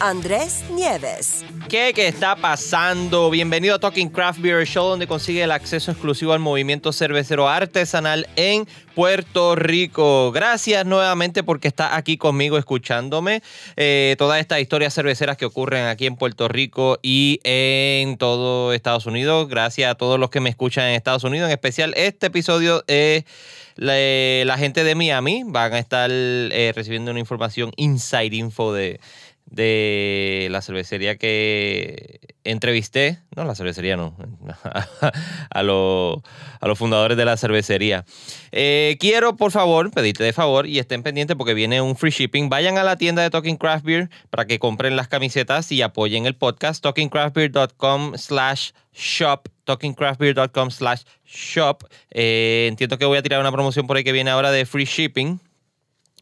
Andrés Nieves. ¿Qué, ¿Qué está pasando? Bienvenido a Talking Craft Beer Show, donde consigue el acceso exclusivo al movimiento cervecero artesanal en Puerto Rico. Gracias nuevamente porque está aquí conmigo escuchándome eh, todas estas historias cerveceras que ocurren aquí en Puerto Rico y en todo Estados Unidos. Gracias a todos los que me escuchan en Estados Unidos, en especial este episodio. Eh, la, la, gente de Miami van a estar eh, recibiendo una información inside info de de la cervecería que entrevisté, no la cervecería no, a, lo, a los fundadores de la cervecería. Eh, quiero por favor pedirte de favor y estén pendientes porque viene un free shipping. Vayan a la tienda de Talking Craft Beer para que compren las camisetas y apoyen el podcast. TalkingCraftBeer.com slash shop talkingcraftbeer.com slash shop. Eh, entiendo que voy a tirar una promoción por ahí que viene ahora de free shipping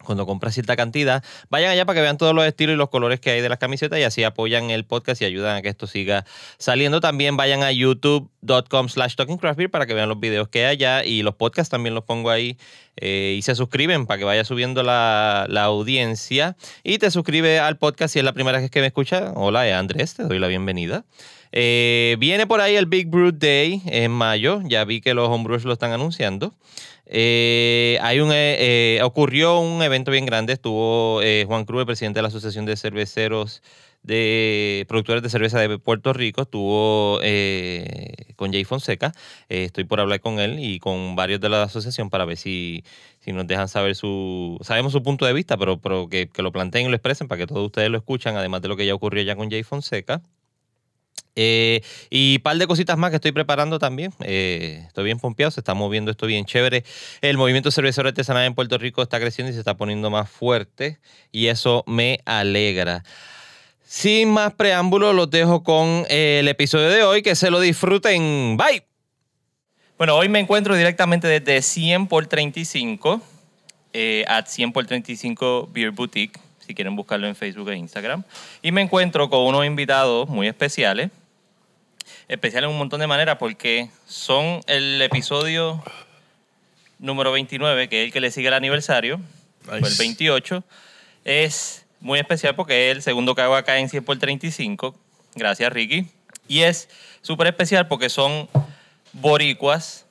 cuando compras cierta cantidad, vayan allá para que vean todos los estilos y los colores que hay de las camisetas y así apoyan el podcast y ayudan a que esto siga saliendo. También vayan a youtube.com slash talkingcraftbeer para que vean los videos que hay allá y los podcasts también los pongo ahí eh, y se suscriben para que vaya subiendo la, la, audiencia y te suscribe al podcast si es la primera vez que me escucha. Hola, Andrés, te doy la bienvenida. Eh, viene por ahí el Big Brew Day en mayo, ya vi que los homebrewers lo están anunciando. Eh, hay un, eh, ocurrió un evento bien grande. Estuvo eh, Juan Cruz, presidente de la Asociación de Cerveceros de Productores de Cerveza de Puerto Rico. Estuvo con Jay Fonseca. estoy por hablar con él y con varios de la asociación para ver si, si nos dejan saber su. Sabemos su punto de vista, pero, pero que, que, lo planteen y lo expresen para que todos ustedes lo escuchan, además de lo que ya ocurrió ya con Jay Fonseca. Eh, y par de cositas más que estoy preparando también. Eh, estoy bien pompeado, se está moviendo esto bien chévere. El movimiento cervecero artesanal en Puerto Rico está creciendo y se está poniendo más fuerte y eso me alegra. Sin más preámbulos, los dejo con el episodio de hoy. Que se lo disfruten. Bye. Bueno, hoy me encuentro directamente desde 100 por 35 eh, at 100 por 35 Beer Boutique si quieren buscarlo en Facebook e Instagram. Y me encuentro con unos invitados muy especiales especial en un montón de maneras porque son el episodio número 29, que es el que le sigue el aniversario, el 28. Es muy especial porque es el segundo que hago acá en 100 por 35. Gracias, Ricky. Y es súper especial porque son boricuas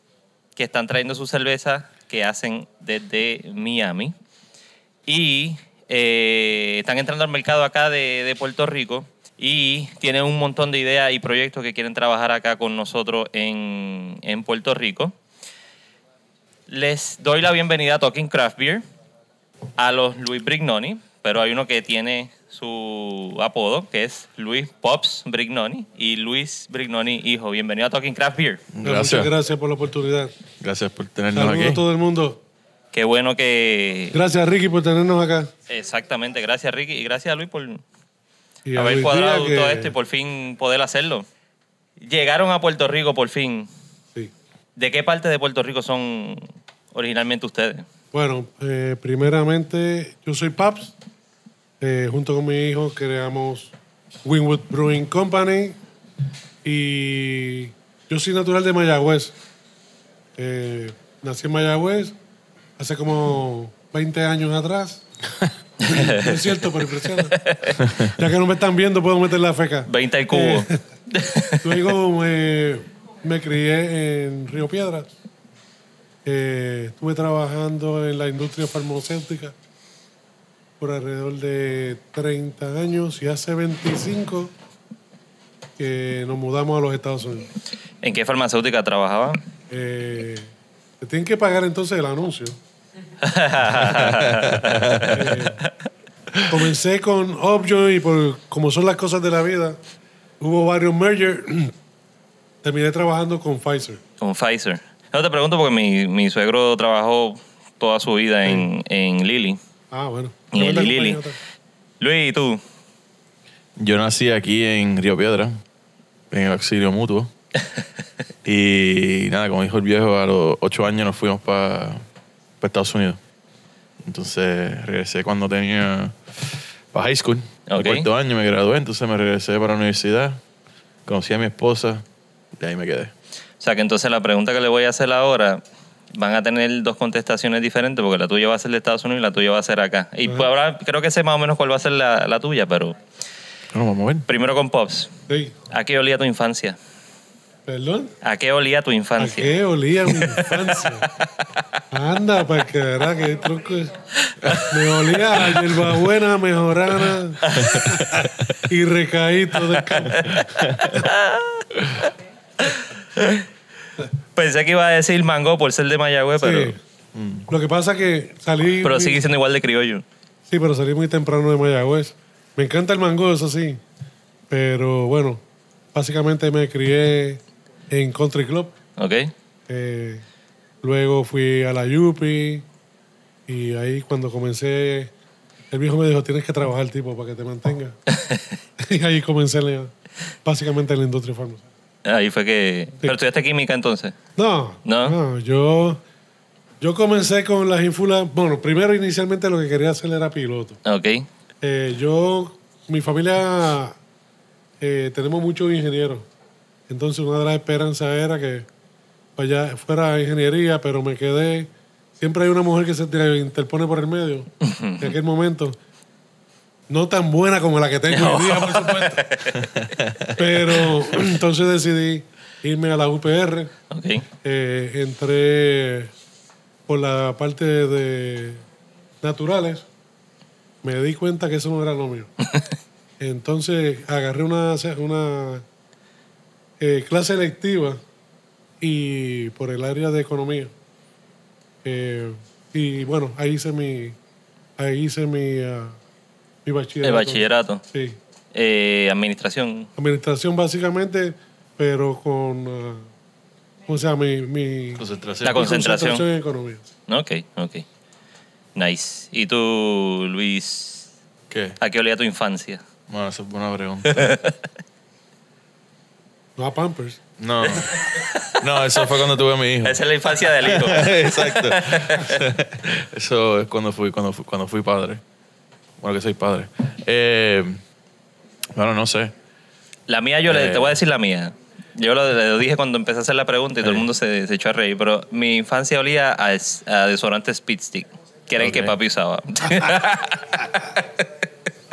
que están trayendo su cerveza que hacen desde Miami. Y eh, están entrando al mercado acá de, de Puerto Rico y tienen un montón de ideas y proyectos que quieren trabajar acá con nosotros en, en Puerto Rico. Les doy la bienvenida a Talking Craft Beer, a los Luis Brignoni, pero hay uno que tiene su apodo, que es Luis Pops Brignoni y Luis Brignoni hijo. Bienvenido a Talking Craft Beer. Gracias. Muchas gracias por la oportunidad. Gracias por tenernos Saludos aquí. a todo el mundo. Qué bueno que... Gracias Ricky por tenernos acá. Exactamente, gracias Ricky y gracias a Luis por Y haber cuadrado todo que- esto y por fin poder hacerlo. Llegaron a Puerto Rico por fin. Sí. ¿De qué parte de Puerto Rico son originalmente ustedes? Bueno, eh, primeramente yo soy Paps. Eh, junto con mi hijo creamos Winwood Brewing Company. Y yo soy natural de Mayagüez. Eh, nací en Mayagüez hace como 20 años atrás. Es cierto, pero impresiona. Ya que no me están viendo, puedo meter la feca. 20 al cubo. Eh, Luego me, me crié en Río Piedras. Eh, estuve trabajando en la industria farmacéutica por alrededor de 30 años y hace 25 que nos mudamos a los Estados Unidos. ¿En qué farmacéutica trabajaba? Eh, te tienen que pagar entonces el anuncio. Comencé con Upjoy y por como son las cosas de la vida, hubo varios mergers. Terminé trabajando con Pfizer. Con Pfizer. No te pregunto porque mi, mi suegro trabajó toda su vida en, en Lili. Ah, bueno. Y en Lili. Luis, ¿y tú? Yo nací aquí en Río Piedra, en el auxilio mutuo. y nada, como dijo el viejo, a los ocho años nos fuimos para Estados Unidos. Entonces regresé cuando tenía para high school. Ok. El cuarto año me gradué, entonces me regresé para la universidad. Conocí a mi esposa y ahí me quedé. O sea que entonces la pregunta que le voy a hacer ahora van a tener dos contestaciones diferentes porque la tuya va a ser de Estados Unidos y la tuya va a ser acá. Y pues ahora creo que sé más o menos cuál va a ser la, la tuya, pero Bueno, vamos a ver. primero con Pops. Sí. ¿A qué olía tu infancia? ¿Perdón? ¿A qué olía tu ¿A infancia? qué olía mi infancia? Anda, para que verá que truco. es. Me olía a hierbabuena, mejorana y recaíto de campo. Pensé que iba a decir mango por ser de Mayagüez, pero, Sí. Lo que pasa que salí. pero muy- sigue siendo igual de criollo. Sí, pero salí muy temprano de Mayagüez. Me encanta el mango, eso sí. Pero bueno, básicamente me crié en Country Club. ¿Ok? Eh, luego fui a la Yupi. Y ahí cuando comencé, el viejo me dijo, tienes que trabajar, tipo, para que te mantenga. y ahí comencé la- básicamente en la industria farmacéutica. Ahí fue que... Pero estudiaste química entonces. No, ¿No? yo, yo comencé con las ínfulas. Bueno, primero inicialmente lo que quería hacer era piloto. Ok. Eh, yo, mi familia, eh, tenemos muchos ingenieros. Entonces, una de las esperanzas era que vaya, fuera ingeniería, pero me quedé. Siempre hay una mujer que se te interpone por el medio. En aquel momento. No tan buena como la que tengo hoy día, por supuesto. Pero entonces decidí irme a la UPR. Ok. Eh, entré por la parte de naturales. Me di cuenta que eso no era lo mío. Entonces agarré una, una eh, clase electiva y por el área de economía. Eh, y bueno, ahí hice mi, ahí hice mi, ah, mi bachillerato. El bachillerato. Sí. Eh, administración. Administración básicamente, pero con, ah, ¿cómo se llama? Mi, mi Concentración. La concentración. en economía. Ok, ok. Nice. ¿Y tú, Luis, ¿Qué? a qué olía tu infancia? Bueno, esa es buena pregunta. No a Pampers. No. No, eso fue cuando tuve a mi hijo. Esa es la infancia del hijo. Exacto. Eso es cuando fui, cuando fui, cuando fui padre. Bueno, que soy padre. Eh, bueno, no sé. La mía, yo le, Eh. te voy a decir la mía. Yo lo, lo dije cuando empecé a hacer la pregunta y todo el Sí. mundo se, se echó a reír, pero mi infancia olía a, a desodorante Speed Stick, que era el que papi usaba.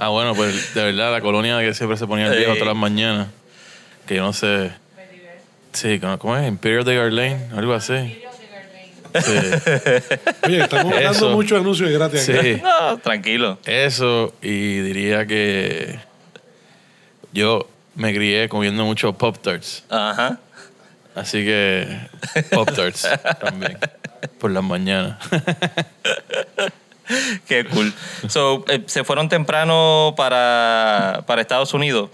Ah, bueno, pues de verdad, la colonia que siempre se ponía el viejo Sí. todas las mañanas. Que yo no sé. Sí, ¿cómo- ¿cómo es? Imperial de Garlane, algo así. Sí. Oye, estamos dando muchos anuncios de gratis. Sí. no, tranquilo. Eso, y diría que yo me crié comiendo mucho Pop Tarts. Ajá. Así que Pop Tarts también. Por las mañanas. Qué cool. So, eh, se fueron temprano para, para Estados Unidos.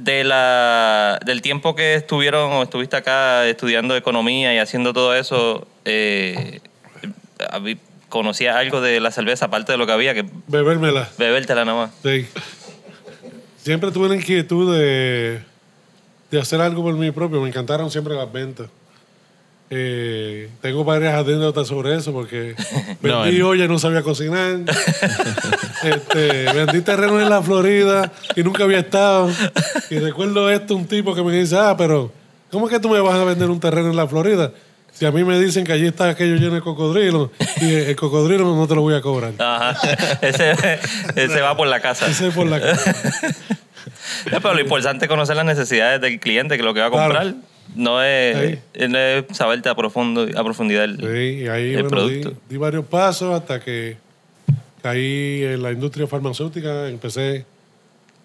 De la, del tiempo que estuvieron o estuviste acá estudiando economía y haciendo todo eso, eh, ¿conocías algo de la cerveza aparte de lo que había que Bebérmela. bebértela nada más? Sí. Siempre tuve la inquietud de, de hacer algo por mí propio. Me encantaron siempre las ventas. Eh, tengo varias anécdotas sobre eso porque No, vendí el- olla y no sabía cocinar. este, vendí terreno en la Florida y nunca había estado. Y recuerdo esto, un tipo que me dice, ah, pero ¿cómo es que tú me vas a vender un terreno en la Florida? Si a mí me dicen que allí está aquello lleno de cocodrilos y el cocodrilo no te lo voy a cobrar. Ajá. Ese, ese va por la casa. Ese es por la casa. Pero lo importante es conocer las necesidades del cliente, que lo que va a Claro. No es, no es saberte a, profundo, a profundidad el, Sí, y ahí el bueno, di, producto. di varios pasos hasta que caí en la industria farmacéutica. Empecé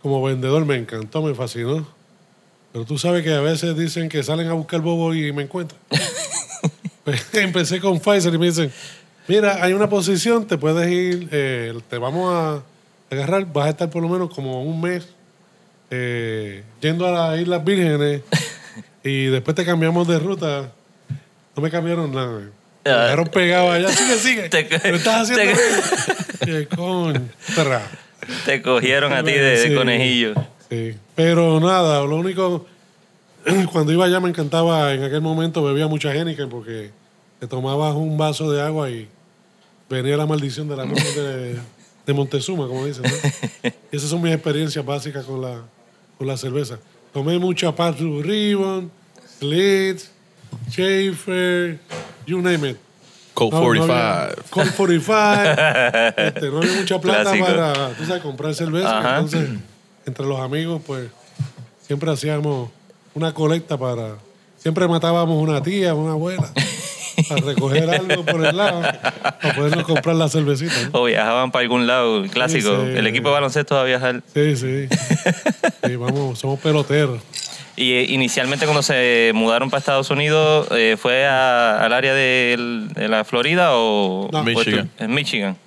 como vendedor, me encantó, me fascinó. Pero tú sabes que a veces dicen que salen a buscar bobo y me encuentran. Pues, empecé con Pfizer y me dicen, mira, hay una posición, te puedes ir, eh, te vamos a agarrar, vas a estar por lo menos como un mes eh, yendo a las Islas Vírgenes y después te cambiamos de ruta. No me cambiaron nada. Me Ah. dejaron pegado allá. Sigue, sigue. Te- ¿Lo estás haciendo te- bien? Qué contra. Te cogieron a ti de, conejillo. Sí. Pero nada, lo único, cuando iba allá me encantaba, en aquel momento bebía mucha Heineken porque te tomabas un vaso de agua y venía la maldición de la noche de, de Montezuma, como dicen. ¿no? Esas son mis experiencias básicas con la, con la cerveza. Tomé mucha Blue Ribbon, Slits, Schaefer, you name it. Colt No, no 45. había- Colt 45. Este, no había mucha plata Clásico. para tú sabes, comprar cerveza. Ajá. Entonces, entre los amigos, pues, siempre hacíamos una colecta para... Siempre matábamos una tía, una abuela, para recoger algo por el lado, para podernos comprar la cervecita. ¿no? O viajaban para algún lado, clásico. Sí, sí. El equipo de baloncesto va a viajar. Sí, sí. Sí, vamos, somos peloteros. Y eh, inicialmente cuando se mudaron para Estados Unidos, eh, ¿fue a- al área de, el- de la Florida o No. Michigan. En Michigan.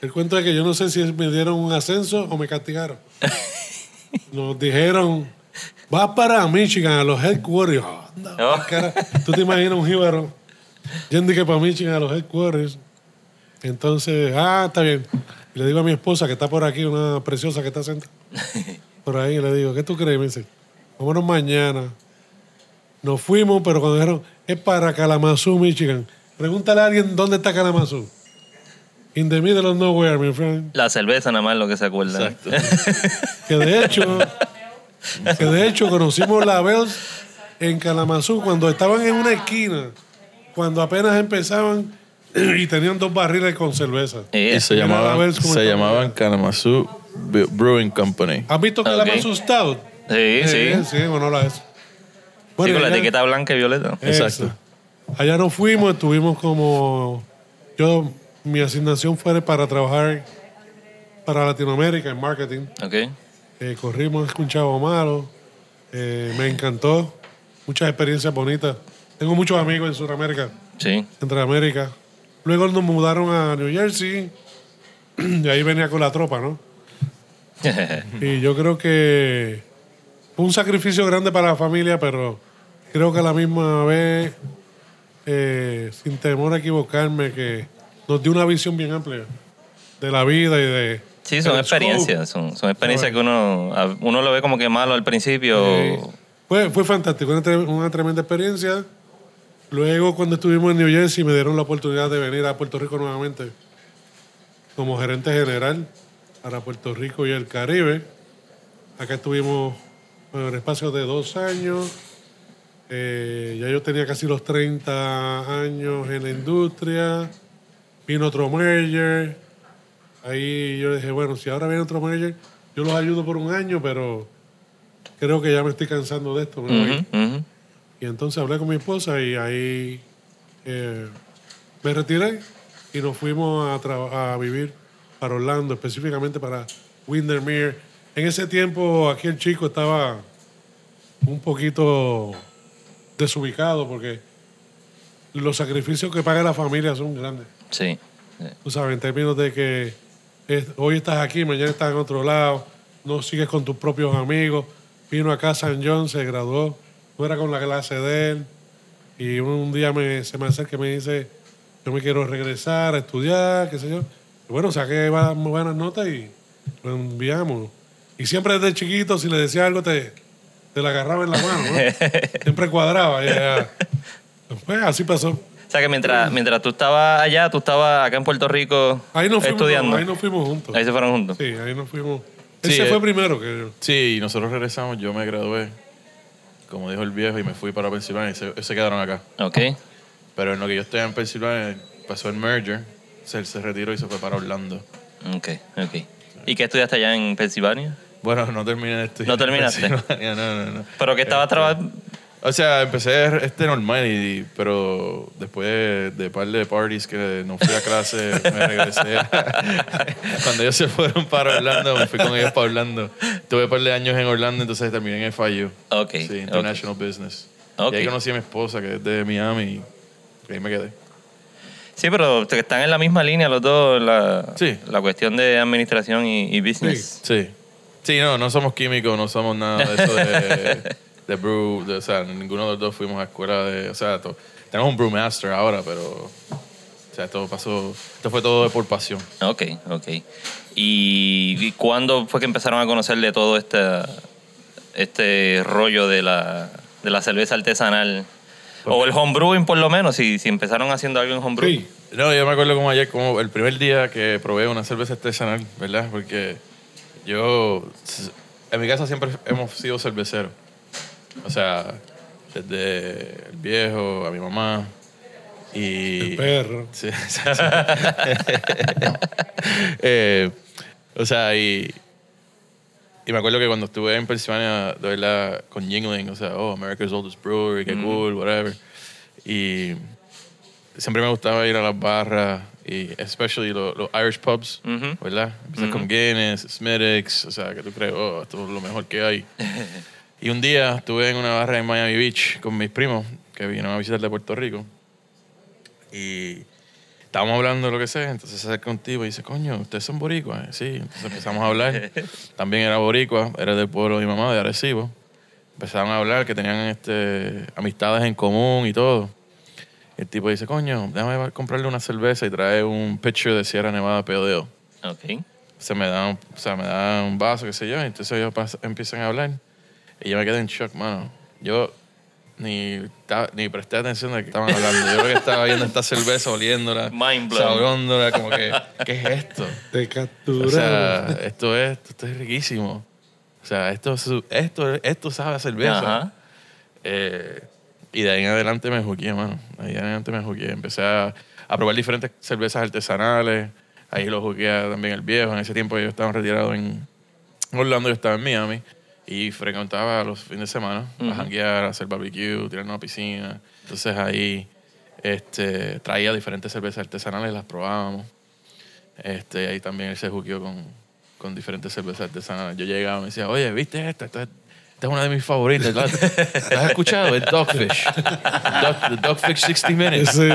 El cuento es que yo no sé si me dieron un ascenso o me castigaron. Nos dijeron, vas para Michigan, a los headquarters. Oh. cara. Tú te imaginas un jíbaro yendo y que para Michigan, a los headquarters. Entonces, ah, está bien. Y le digo a mi esposa, que está por aquí, una preciosa que está sentada por ahí, y le digo, ¿qué tú crees? Me dice, vámonos mañana. Nos fuimos, pero cuando dijeron, es para Kalamazoo, Michigan. Pregúntale a alguien dónde está Kalamazoo. In the middle of nowhere, my friend. La cerveza nada más lo que se acuerda. Exacto. Que de hecho, que de hecho conocimos la Bells en Kalamazoo cuando estaban en una esquina, cuando apenas empezaban y tenían dos barriles con cerveza. Eh, Y se a llamaban, se llamaban Kalamazoo Bre- Brewing Company. ¿Has visto Kalamazoo Stout? sí, sí. Eh, sí, o no la es. Sí, con la etiqueta blanca y violeta. Eso. Exacto. Allá nos fuimos, estuvimos como. Yo, mi asignación fue para trabajar para Latinoamérica en marketing. Ok. Eh, corrimos con Chavo Malo. Eh, me encantó. Muchas experiencias bonitas. Tengo muchos amigos en Sudamérica, Sí. Centroamérica. Luego nos mudaron a New Jersey. Y ahí venía con la tropa, ¿no? Y yo creo que fue un sacrificio grande para la familia, pero creo que a la misma vez, eh, sin temor a equivocarme, que nos dio una visión bien amplia de la vida y de... Sí, son experiencias. Son, son experiencias que uno, uno lo ve como que malo al principio. Fue, fue fantástico, una, una tremenda experiencia. Luego, cuando estuvimos en New Jersey, me dieron la oportunidad de venir a Puerto Rico nuevamente como gerente general para Puerto Rico y el Caribe. Acá estuvimos en el espacio de dos años. Eh, ya yo tenía casi los 30 años en la industria. Vino otro merger. Ahí yo dije, bueno, si ahora viene otro merger, yo los ayudo por un año, pero creo que ya me estoy cansando de esto. Y entonces hablé con mi esposa y ahí eh, me retiré y nos fuimos a, vivir para Orlando, específicamente para Windermere. En ese tiempo aquí el chico estaba un poquito desubicado porque los sacrificios que paga la familia son grandes. Sí. sí. Tú sabes, en términos de que es- hoy estás aquí, mañana estás en otro lado, no sigues con tus propios amigos. Vino acá a San John, se graduó, no era con la clase de él. Y un día me, se me acerca y me dice, yo me quiero regresar a estudiar, qué sé yo. Y bueno, saqué va- buenas notas y lo enviamos. Y siempre desde chiquito, si le decía algo, te, te la agarraba en la mano, ¿no? Siempre cuadraba. y ya. Pues así pasó. O sea que mientras, mientras tú estabas allá, tú estabas acá en Puerto Rico Ahí nos fuimos, estudiando. ahí nos fuimos juntos. Ahí se fueron juntos. Sí, ahí nos fuimos. Él Sí, se eh. fue primero que yo. Sí, y nosotros regresamos, yo me gradué, como dijo el viejo, y me fui para Pensilvania y se, se quedaron acá. Ok. Pero en lo que yo estoy en Pensilvania pasó el merger, él se retiró y se fue para Orlando. Ok, ok. ¿Y qué estudiaste allá en Pensilvania? Bueno, no terminé de estudiar. ¿No terminaste? No, no, no. Pero que estabas Este, trabajando. O sea, empecé este normal, y, pero después de, de par de parties que no fui a clase, me regresé. Cuando ellos se fueron para Orlando, me fui con ellos para Orlando. Tuve un par de años en Orlando, entonces terminé en FIU. Ok. Sí. International Business. Ok. Y ahí conocí a mi esposa, que es de Miami, y ahí me quedé. Sí, pero están en la misma línea los dos, la, Sí. la cuestión de administración y, y business. Sí. Sí, no, no somos químicos, no somos nada de eso de, de brew. de- o sea, ninguno de los dos fuimos a escuela de. O sea, to- tenemos un brewmaster ahora, pero. sea, esto pasó, esto fue todo por pasión. Ok, ok. ¿Y, y cuándo fue que empezaron a conocerle todo este, este rollo de la, de la cerveza artesanal? O el homebrewing, por lo menos, si, si empezaron haciendo algo en homebrew. Sí. No, yo me acuerdo como ayer, como el primer día que probé una cerveza artesanal, ¿verdad? Porque yo, en mi casa siempre hemos sido cerveceros. O sea, desde el viejo a mi mamá. Y, El perro. Sí, sí, sí. Eh, o sea, y, y me acuerdo que cuando estuve en Pensilvania, de verdad, con Yingling, o sea, oh, America's Oldest Brewery, qué cool, whatever. Y siempre me gustaba ir a las barras, y especially los, los Irish pubs, Ujú. ¿verdad? Empiezas con Guinness, Smithwick's, o sea, que tú crees, oh, esto es lo mejor que hay. y un día estuve en una barra en Miami Beach con mis primos, que vinieron a visitar de Puerto Rico. Y estábamos hablando de lo que sea, entonces se acerca un tipo y dice, coño, ¿ustedes son boricuas? Sí, entonces empezamos a hablar. También era boricua, era del pueblo de mi mamá, de Arecibo. Empezaron a hablar que tenían este, amistades en común y todo. El tipo dice, coño, déjame comprarle una cerveza y trae un pitcher de Sierra Nevada PODO. Ok. Se me da un, o sea, me da un vaso, qué sé yo, entonces ellos empiezan a hablar. Y yo me quedé en shock, mano. Yo ni, ni presté atención de que estaban hablando. Yo creo que estaba viendo esta cerveza, oliéndola, saboreándola, como que, ¿qué es esto? Te O capturaron. sea, esto es, esto es riquísimo. O sea, esto, es- esto, esto sabe a cerveza. Ajá. Eh, y de ahí en adelante me juqué, mano. De ahí en adelante me juqué. Empecé a, a probar diferentes cervezas artesanales. Ahí lo jugué también el viejo. En ese tiempo yo estaba retirado en Orlando, yo estaba en Miami. Y frecuentaba los fines de semana a janguear, a hacer barbecue, tirarnos a la piscina. Entonces ahí este, traía diferentes cervezas artesanales, las probábamos. Este, ahí también él se juqueó con, con diferentes cervezas artesanales. Yo llegaba y me decía, oye, ¿viste esta? Esta, esta es una de mis favoritas. ¿La, la has escuchado? El Dogfish. Dog, the Dogfish 60 Minutes. Sí,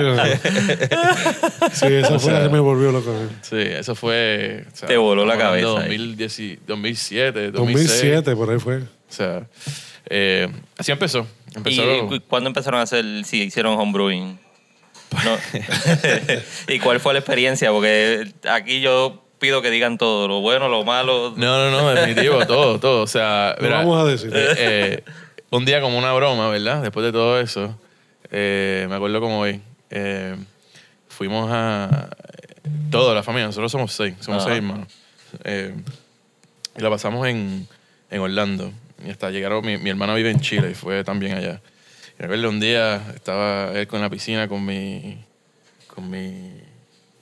sí, esa O fue la que me volvió loco. Sí, eso fue... o sea, Te voló la cabeza ahí. 2010 y- 2007, 2006. 2007, por ahí fue. O sea, eh, así empezó. ¿Y Empezó... cuándo empezaron a hacer, si hicieron homebrewing? No. ¿Y cuál fue la experiencia? Porque aquí yo pido que digan todo, lo bueno, lo malo. No, no, no, definitivo, todo, todo. O sea, mira, vamos a decir. eh, eh, un día como una broma, ¿verdad? Después de todo eso, eh, me acuerdo como hoy, eh, fuimos a... Toda la familia, nosotros somos seis, somos Ajá. seis hermanos. Eh, y la pasamos en, en Orlando. Y hasta llegaron, mi, mi hermano vive en Chile y fue también allá. Y me acuerdo un día, estaba él con la piscina con mi, con mi,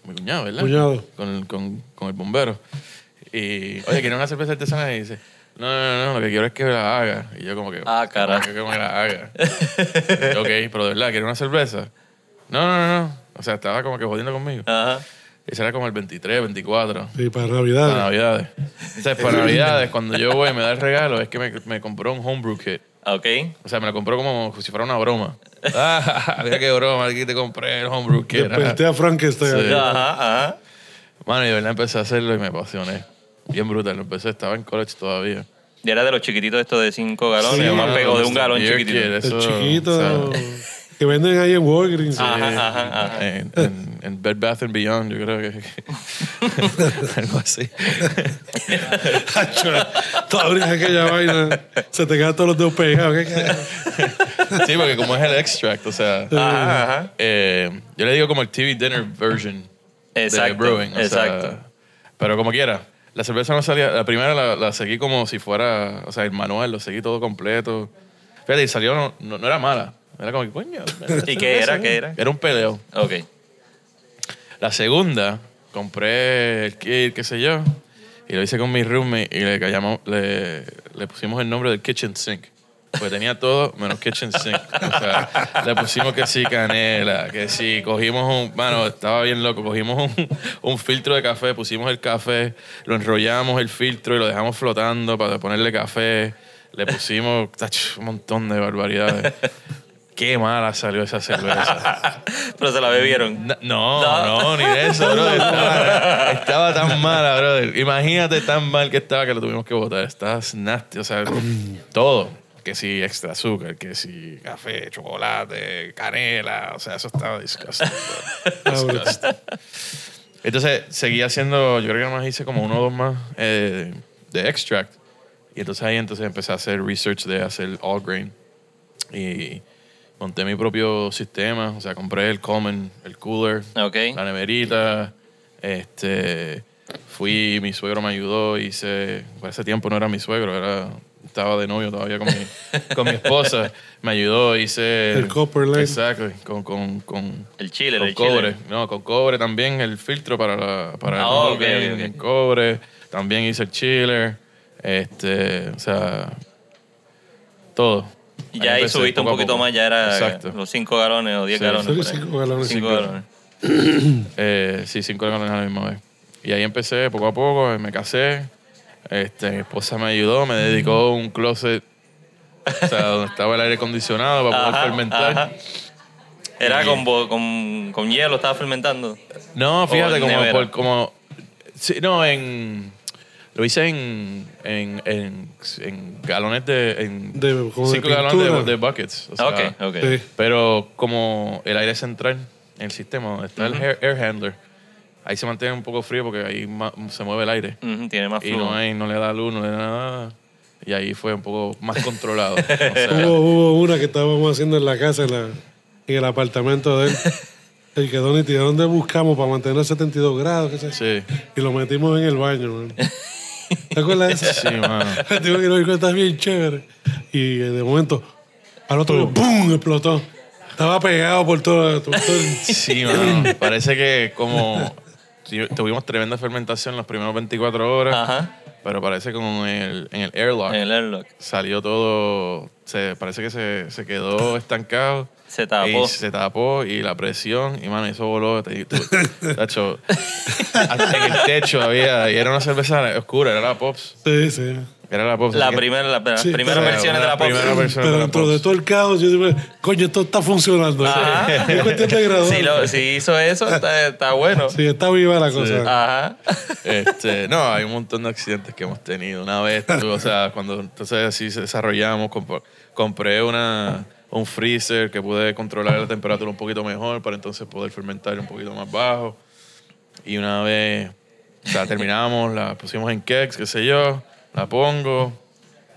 mi cuñado, ¿verdad? Cuñado. Con, con, con el bombero. Y, oye, ¿quieres una cerveza artesanal? Y dice, no, no, no, lo que quiero es que la haga. Y yo como que, Ah, carajo. "¿Cómo que me la haga. Y yo, ok, pero de verdad, ¿quieres una cerveza? No, no, no, no. O sea, estaba como que jodiendo conmigo. Ajá. Ese era como el 23, 24. Sí, para Navidad. Para Navidades. O sea, para Navidades, cuando yo voy y me da el regalo, es que me, me compró un homebrew kit. Ok. O sea, me lo compró como si fuera una broma. Ah, mira qué broma, aquí te compré el homebrew kit. Desperté a Frankenstein. Sí. Ajá, ajá. Mano, y de verdad empecé a hacerlo y me apasioné. Bien brutal. Lo empecé, estaba en college todavía. Y era de los chiquititos estos de 5 galones, Sí, o más no, pegó de un galón chiquitito. eso, El chiquito o sea, que venden ahí en Walgreens. Ajá, ajá, ajá. en, en- en Bed Bath and Beyond, yo creo que. algo así. Hacho, Tú abres aquella vaina, se te quedan todos los dedos pegados. ¿Qué carajo? sí, porque como es el extract, o sea. Ajá, ajá. eh, yo le digo como el TV dinner version de Exacto, brewing. o sea, exacto. pero como quiera. La cerveza no salía. La primera la, la seguí como si fuera. O sea, el manual, lo seguí todo completo. Fíjate, y salió. No, no, no era mala. Era como coño. ¿Y qué era? ¿Qué era? Era un peleo. Ok. La segunda, compré el kit, qué sé yo, y lo hice con mi roommate y le, le, le pusimos el nombre del kitchen sink. Porque tenía todo menos kitchen sink. O sea, le pusimos que sí canela, que sí, cogimos un, mano, estaba bien loco, cogimos un, un filtro de café, pusimos el café, lo enrollamos el filtro y lo dejamos flotando para ponerle café. Le pusimos tach, un montón de barbaridades. Qué mala salió esa cerveza. Pero se la bebieron. No, no, No. ni de eso, bro. Estaba, estaba tan mala, brother. Imagínate tan mal que estaba que lo tuvimos que botar. Estaba nasty, o sea, todo. que si extra azúcar, que si café, chocolate, canela, o sea, eso estaba disgusting. bro. Disgusting. Entonces seguí haciendo, yo creo que nomás hice como uno o dos más eh, de extract. Y entonces ahí entonces empecé a hacer research de hacer all grain. Y monté mi propio sistema, o sea, compré el common, el cooler, la neverita. Este, fui, mi suegro me ayudó, hice, por ese tiempo no era mi suegro, era, estaba de novio todavía con mi, con mi esposa. Me ayudó, hice... El copper line. Exacto, con, con, con, El chile, con el cobre. No, con cobre también el filtro para, la, para el Ah, cobre. También hice el chiller. Este, o sea, todo. Y ya ahí empecé, subiste un poquito más, ya era Exacto. los 5 galones o 10 Sí, galones. sí, por ahí. cinco galones, Cinco cinco. galones. Eh, sí, cinco galones a la misma vez. Y ahí empecé poco a poco, me casé. Este, mi esposa me ayudó, me dedicó un closet, o sea, donde estaba el aire acondicionado para poder Ajá, fermentar. ajá. Era Y- con, bo- con, con hielo, estaba fermentando. No, fíjate, como, por- como. Sí, no, en. Lo hice en. En, en, en galones de. En De- como de cinco galones de, buckets. o sea, ok, ok. Sí. Pero como el aire central en el sistema, donde está el air, air handler, ahí se mantiene un poco frío porque ahí ma- se mueve el aire. Tiene más Y flujo. no, hay, no le da luz, no le da nada. Y ahí fue un poco más controlado. O sea, Hubo, hubo una que estábamos haciendo en la casa, en, la- en el apartamento de él. El que Donny, ¿de dónde buscamos para mantener 72 grados? ¿Qué sé? sí, Y lo metimos en el baño, man. ¿Te acuerdas de eso? sí, mano. El tipo que lo dijo, está bien chévere. Y de momento, al otro día, ¡pum! explotó. Estaba pegado por todo, por todo el- Sí, mano. Parece que como tu- tuvimos tremenda fermentación las primeras 24 horas, Ajá. pero parece que con el, en el airlock En el airlock. salió todo, se, parece que se, se quedó estancado. Se tapó. Y se tapó y la presión, y mano, eso voló. te- te- tacho, hasta en el techo había, y era una cerveza oscura, era la Pops. Sí, sí. Era la Pops. La primera, la, las Sí, primeras versiones de la pop. primera versión Pero de la dentro de Pops. todo el caos, yo digo, coño, esto está funcionando. Ajá. Es cuestión de graduar. Si, lo- si hizo eso, está, está bueno. Sí, está viva la cosa. Ajá. Este, no, hay un montón de accidentes que hemos tenido. Una vez, tú, o sea, cuando entonces así desarrollamos, comp- compré una, un freezer que pude controlar la temperatura un poquito mejor para entonces poder fermentar un poquito más bajo. Y una vez, o sea, terminamos, la pusimos en kegs, qué sé yo, la pongo,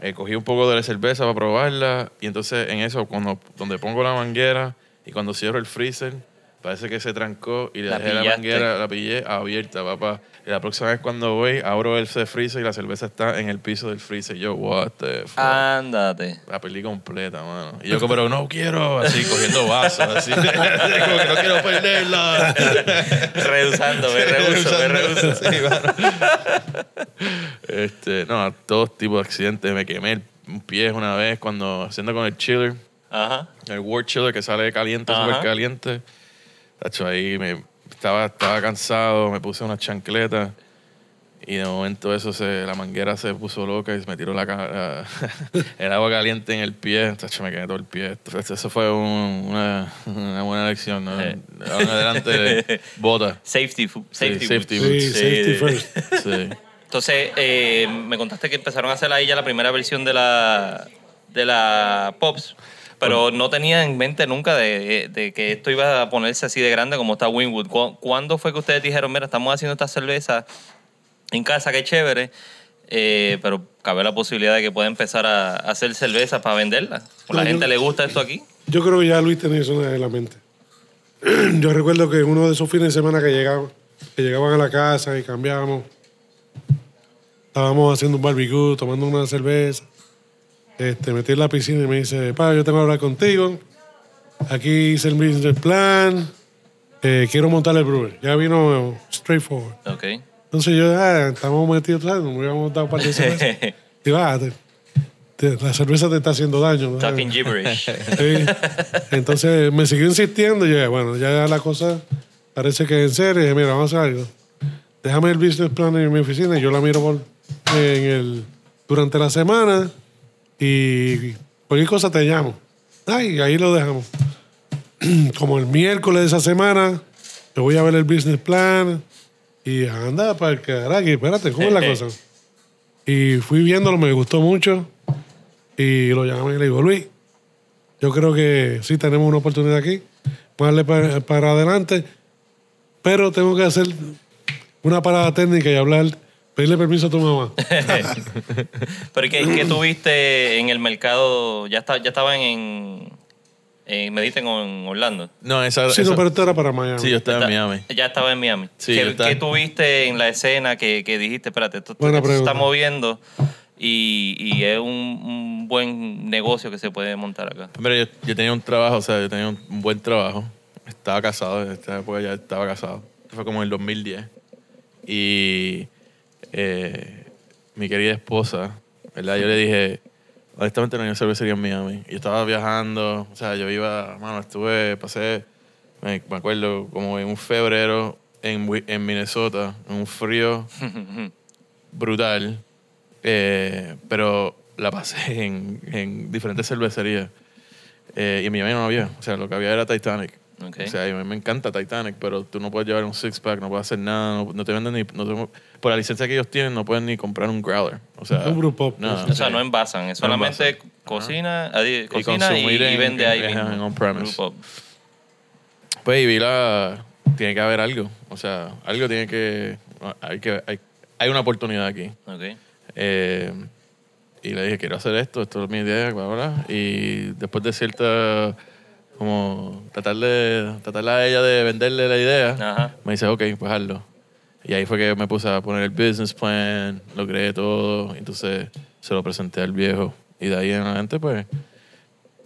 eh, cogí un poco de la cerveza para probarla y entonces en eso, cuando, donde pongo la manguera y cuando cierro el freezer, parece que se trancó y le La dejé la manguera, la pillé abierta, papá. Y la próxima vez cuando voy, abro el freezer y la cerveza está en el piso del freezer. Y yo, what the fuck. Ándate. La peli completa, mano. Y yo, como, pero no quiero, así, cogiendo vasos, así. como que no quiero perderla. Rehusando, me rehuso, me rehuso. Sí, mano. Este, no, todo tipo de accidentes. Me quemé un pie una vez cuando haciendo con el chiller, Ajá. el Word chiller que sale caliente, súper caliente. Tacho, ahí me estaba, estaba cansado, me puse una chancleta y de momento eso se, la manguera se puso loca y me tiró la, ca- la- el agua caliente en el pie. Tacho, me quedé todo el pie. Eso fue un- una, una buena lección. ¿no? Sí. Ahora en adelante, bota. Safety, safety, safety boots. Sí, boots. safety Sí. first. Sí. Entonces, eh, me contaste que empezaron a hacer ahí ya la primera versión de la, de la Pops, pero no tenía en mente nunca de, de que esto iba a ponerse así de grande como está Winwood. ¿Cu- ¿Cuándo fue que ustedes dijeron, mira, estamos haciendo esta cerveza en casa, qué chévere, eh, pero cabe la posibilidad de que pueda empezar a, hacer cerveza para venderla? ¿O la yo- gente le gusta esto aquí? Yo creo que ya Luis tenía eso en la mente. Yo recuerdo que uno de esos fines de semana que llegaban, que llegaban a la casa y cambiábamos, estábamos haciendo un barbecue, tomando una cerveza. Este, metí en la piscina y me dice, pa, yo tengo que hablar contigo. Aquí hice el business plan. eh, quiero montar el brewer. Ya vino straightforward. Ok. Entonces yo, ah, estamos metidos, ¿sabes? Nos habíamos dado par de cervezas. Y va, te- te- la cerveza te está haciendo daño. ¿no? Talking gibberish. Sí. Entonces me siguió insistiendo. Y yo, bueno, ya la cosa parece que es en serio. Y dije, mira, vamos a hacer algo. Déjame el business plan en mi oficina y yo la miro por, en el, durante la semana. Y cualquier cosa te llamo. Ay, ahí lo dejamos. Como el miércoles de esa semana, yo voy a ver el business plan. Y anda para el carajo, espérate, ¿cómo es la cosa? Y fui viéndolo, me gustó mucho. Y lo llamé y le digo, Luis, yo creo que sí tenemos una oportunidad aquí. Darle para, para adelante. Pero tengo que hacer una parada técnica y hablar, pedirle permiso a tu mamá. Pero ¿qué, qué tuviste en el mercado? Ya, está, ya estaban en, en, me dicen, en Orlando. No, esa, Sí, esa- no, pero esto era para Miami. Sí, yo estaba en Miami. Ya estaba en Miami. Sí, ¿Qué, qué tuviste en la escena que, que dijiste, espérate, esto, Buena esto se está moviendo y, y es un, un buen negocio que se puede montar acá? Hombre, yo, yo tenía un trabajo, o sea, yo tenía un, un buen trabajo. Estaba casado, en esta época ya estaba casado. Esto fue como en el 2010. Y eh, mi querida esposa, ¿verdad? Yo le dije, honestamente no hay una cervecería en Miami. Yo estaba viajando, o sea, yo iba, mano, estuve, pasé, me, me acuerdo, como en un febrero en, en Minnesota, en un frío brutal. Eh, pero la pasé en, en diferentes cervecerías. Eh, y en Miami no había. O sea, lo que había era Titanic. Ok. O sea, a mí me encanta Titanic, pero tú no puedes llevar un six-pack, no puedes hacer nada, no, no te venden ni... no te- por la licencia que ellos tienen, no pueden ni comprar un growler. O sea... Un brew pub, nada, o sea, no envasan, es No solamente envasan. cocina, adi- cocina y, consumir y en- vende en- ahí en- mismo. en on-premise. Pues y vi la... Tiene que haber algo. O sea, algo tiene que... Hay, que, hay, hay una oportunidad aquí. Ok. Eh, y le dije, quiero hacer esto, esto es mi idea, bla, bla, bla. Y después de cierta, como, tratar de, tratarla a ella de venderle la idea, Ajá. me dice, ok, pues hazlo. Y ahí fue que me puse a poner el business plan, lo creé todo, entonces se lo presenté al viejo. Y de ahí en adelante, pues,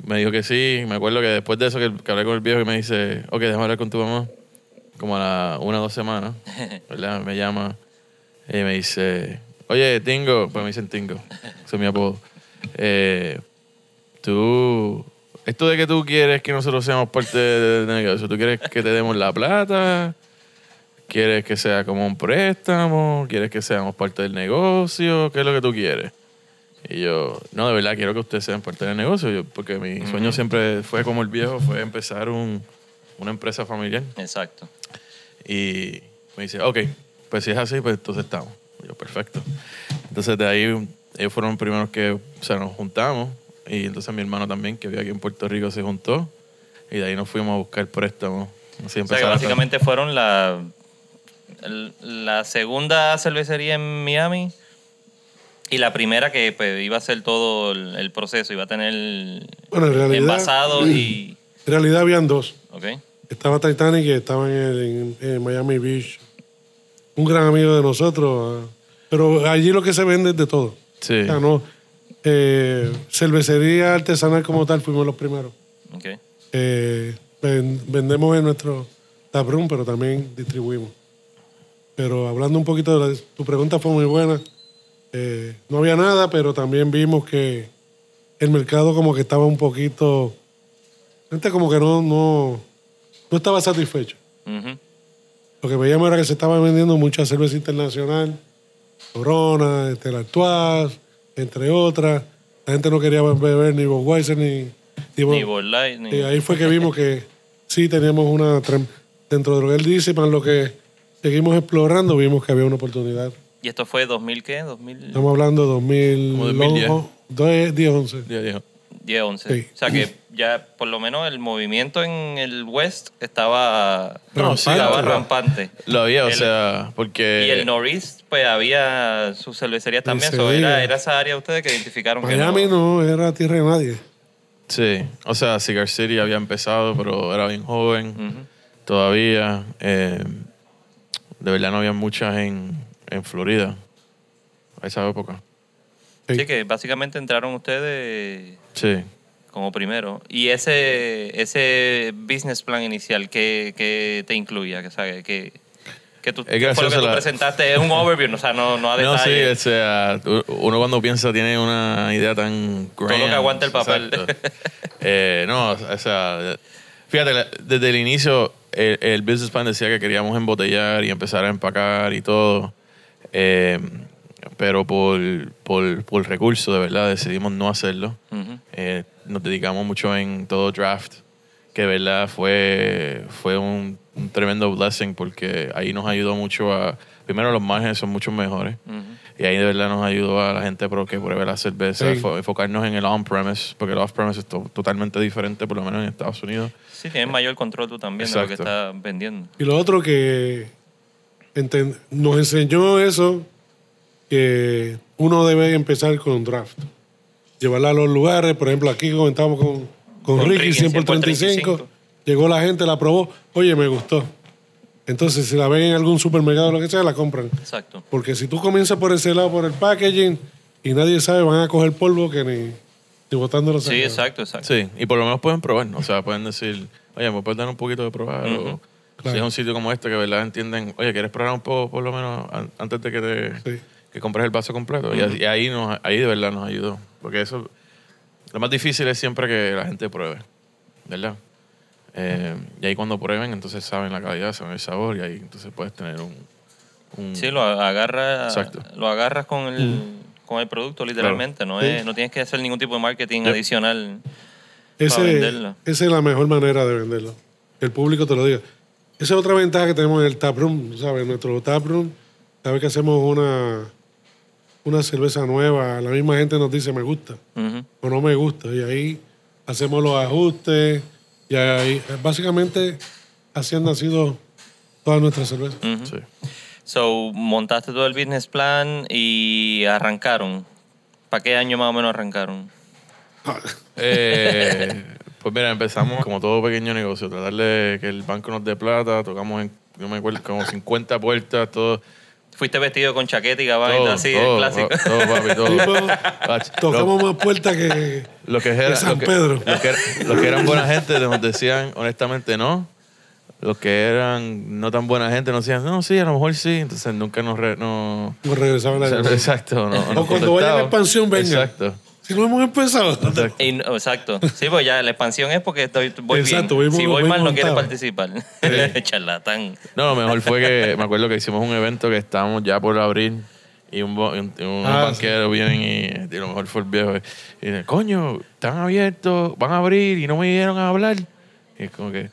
me dijo que sí. Me acuerdo que después de eso que, que hablé con el viejo y me dice, ok, déjame hablar con tu mamá, como a la una o dos semanas, ¿verdad? Me llama y me dice, oye, Tingo, pues me dicen Tingo, ese es mi apodo. Eh, tú, esto de que tú quieres que nosotros seamos parte del negocio, ¿tú quieres que te demos la plata? ¿Quieres que sea como un préstamo? ¿Quieres que seamos parte del negocio? ¿Qué es lo que tú quieres? Y yo, no, de verdad quiero que ustedes sean parte del negocio, yo- porque mi sueño siempre fue como el viejo, fue empezar un, una empresa familiar. Exacto. Y me dice, ok, pues si es así, pues entonces estamos. Y yo, perfecto. Entonces de ahí ellos fueron los primeros que, o sea, nos juntamos. Y entonces mi hermano también, que vive aquí en Puerto Rico, se juntó. Y de ahí nos fuimos a buscar préstamos. Así O sea que a- básicamente fueron la, la segunda cervecería en Miami y la primera que pues, iba a hacer todo el, el proceso, iba a tener Bueno, en realidad, envasado y... en realidad habían dos. ¿Ok? Estaba Titanic y estaba en, el- en- en Miami Beach. Un gran amigo de nosotros. ah. Pero allí lo que se vende es de todo. Sí. O sea, no, eh, cervecería artesanal como tal fuimos los primeros. Eh, ven- vendemos en nuestro taproom, pero también distribuimos. Pero hablando un poquito de la- tu pregunta fue muy buena. Eh, no había nada, pero también vimos que el mercado como que estaba un poquito... Gente como que no, no, no estaba satisfecho. Lo que veíamos era que se estaba vendiendo mucha cerveza internacional, Corona, Stella Artois, entre otras. La gente no quería beber ni Budweiser ni... ni Ni Light, ni... y ahí fue que vimos que sí teníamos una... trem- Dentro de lo que él dice, para lo que seguimos explorando, vimos que había una oportunidad. ¿Y esto fue 2000 qué? 2010, Estamos hablando de 2000... Como 2010. 2010, 11. Ya dijo. 11. Sí. O sea que ya por lo menos el movimiento en el West estaba, No, sí, estaba claro. rampante. Lo había, o El- sea, porque... Y el Northeast, pues había sus cervecerías también. So, era, era esa área ustedes que identificaron Miami que no. no era tierra de nadie. Sí, o sea, Cigar City había empezado, pero era bien joven todavía. Eh, de verdad no había muchas en, en Florida a esa época. Sí. Sí, que básicamente entraron ustedes Sí. Como primero. Y ese, ese business plan inicial, ¿qué, qué te incluía? Que, sabe, que, que tú, Es ¿qué fue lo que tú la- presentaste? Es un overview, o sea, no, no a No, sí, detalle. o sea, uno cuando piensa tiene una idea tan Todo lo que grand, aguanta el papel. Eh, no, o sea, fíjate, desde el inicio el, el business plan decía que queríamos embotellar y empezar a empacar y todo. Eh, pero por, por, por recursos, de verdad, decidimos no hacerlo. Ujú. Eh, nos dedicamos mucho en todo draft, que de verdad fue, fue un, un tremendo blessing porque ahí nos ayudó mucho a. Primero, los márgenes son mucho mejores. Y ahí de verdad nos ayudó a la gente pro que pruebe la cerveza, Sí. enfo- enfocarnos en el on-premise, porque el off-premise es to- totalmente diferente, por lo menos en Estados Unidos. Sí, tienes mayor control tú también de lo que estás vendiendo. Y lo otro que nos enseñó eso, que uno debe empezar con draft. Llevarla a los lugares, por ejemplo, aquí comentábamos con, con, Con Ricky, Ricky, 100 por 35. 135. Llegó la gente, la probó, oye, me gustó. Entonces, si la ven en algún supermercado o lo que sea, la compran. Exacto. Porque si tú comienzas por ese lado, por el packaging, y nadie sabe, van a coger polvo que ni, ni botándolo Sí, exacto, exacto. Sí, y por lo menos pueden probar, o sea, pueden decir, oye, ¿me puedes dar un poquito de probar? O si es un sitio como este que, ¿verdad? Entienden, oye, ¿quieres probar un poco, por lo menos, an- antes de que te Sí. Que compres el vaso completo? Y ahí, nos, ahí de verdad nos ayudó. Porque eso, lo más difícil es siempre que la gente pruebe, ¿verdad? Eh, y ahí cuando prueben, entonces saben la calidad, saben el sabor, y ahí entonces puedes tener un... un- Sí, lo agarras, Exacto. lo agarras con el, con el producto literalmente. No, Sí. es, no tienes que hacer ningún tipo de marketing Yep. adicional. Para Ese, venderlo. esa es la mejor manera de venderlo. El público te lo diga. Esa es otra ventaja que tenemos en el taproom, ¿sabes? Nuestro taproom, cada vez que hacemos una, una cerveza nueva, la misma gente nos dice me gusta o no me gusta. Y ahí hacemos los ajustes. Y ahí, básicamente, así han nacido todas nuestras cervezas. Sí. So, montaste todo el business plan y arrancaron. ¿Para qué año más o menos arrancaron? Eh, pues mira, empezamos como todo pequeño negocio, tratar de que el banco nos dé plata, tocamos en, no me acuerdo, como 50 puertas, todo. Fuiste vestido con chaqueta y todo, así, todo, el clásico. todo, papi, todo. Tocamos más puertas que... lo, lo que era, de San lo que, Pedro. lo que era- lo que eran buena gente nos decían honestamente no. Los que eran no tan buena gente nos decían, no, sí, a lo mejor sí. Entonces nunca nos... Re, no, Nos regresaban a la exacto. No, O cuando vaya a expansión, venga. Exacto. Si no hemos empezado. exacto. Y no- exacto. Sí, pues ya la expansión es porque estoy, voy Exacto, bien. voy si voy voy mal, no quieres montado. participar. Charlatán. No, lo mejor fue que me acuerdo que hicimos un evento que estábamos ya por abrir y un, bo- un, un Ah, banquero vienen y, y lo mejor fue el viejo y dice, coño, están abiertos, van a abrir y no me dieron a hablar. Y es como que,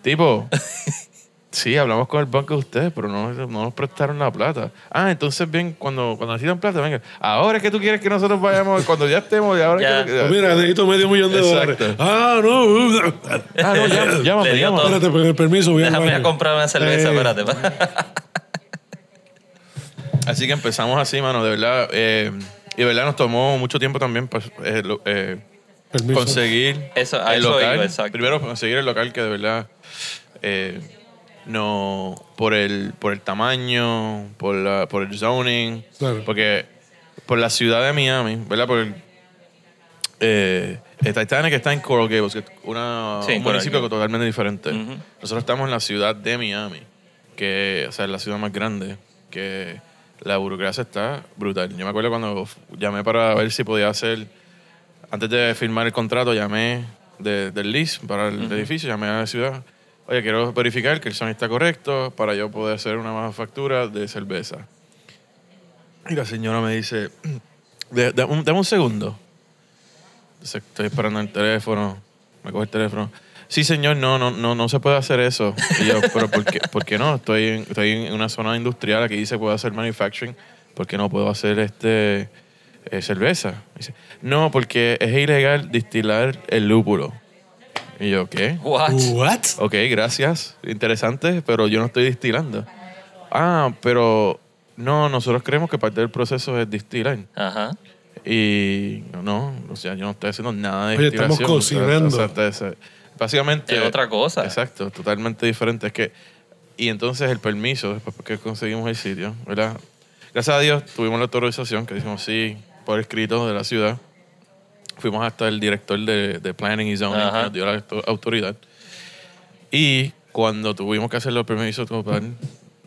tipo, sí, hablamos con el banco de ustedes, pero no, no nos prestaron la plata. Ah, entonces bien, cuando, cuando necesitan plata, venga, ahora es que tú quieres que nosotros vayamos, cuando ya estemos, y ahora Ya. es que... Pues mira, necesito medio millón de Exacto. dólares. Ah, no. Ah, no, Le llámame, dio llámame. todo. Espérate, con el permiso voy al Déjame a comprar una cerveza, Eh, espérate. Así que empezamos así, mano, de verdad. eh, y de verdad nos tomó mucho tiempo también pues, eh, lo- eh, Permiso. conseguir Eso- a el eso local. iba, exacto. Primero conseguir el local que de verdad eh, no por el por el tamaño, por la, por el zoning, Claro. porque por la ciudad de Miami, ¿verdad? Por el eh, el Titanic está en Coral Gables, que es una, Sí, un municipio Gables. totalmente diferente. Ujú. Nosotros estamos en la ciudad de Miami, que o sea, es la ciudad más grande, que la burocracia está brutal. Yo me acuerdo cuando llamé para ver si podía hacer, antes de firmar el contrato, llamé de- del lease para el edificio, llamé a la ciudad. Oye, quiero verificar que el son está correcto para yo poder hacer una manufactura de cerveza. Y la señora me dice, "De- de- un- dame un segundo. Estoy esperando el teléfono, me coge el teléfono. Sí, señor, no, no, no, no se puede hacer eso. Y yo, pero ¿por qué, por qué no? Estoy en, estoy en una zona industrial, aquí dice puedo hacer manufacturing, ¿por qué no puedo hacer este eh, cerveza? No, porque es ilegal distilar el lúpulo. Y yo, ¿qué? What? What? Ok, gracias. Interesante, pero yo no estoy distilando. Ah, pero no, nosotros creemos que parte del proceso es distilar. Ajá. Y no, o sea, yo no estoy haciendo nada de Oye, estamos destilación. cocinando. O sea, o sea, o sea, básicamente... Es otra cosa. Exacto, totalmente diferente. Es que, y entonces el permiso, después que conseguimos el sitio, ¿verdad? Gracias a Dios tuvimos la autorización, que dijimos sí, por escrito de la ciudad. Fuimos hasta el director de, de Planning y Zoning, Ajá. que nos dio la auto- autoridad. Y cuando tuvimos que hacer los permisos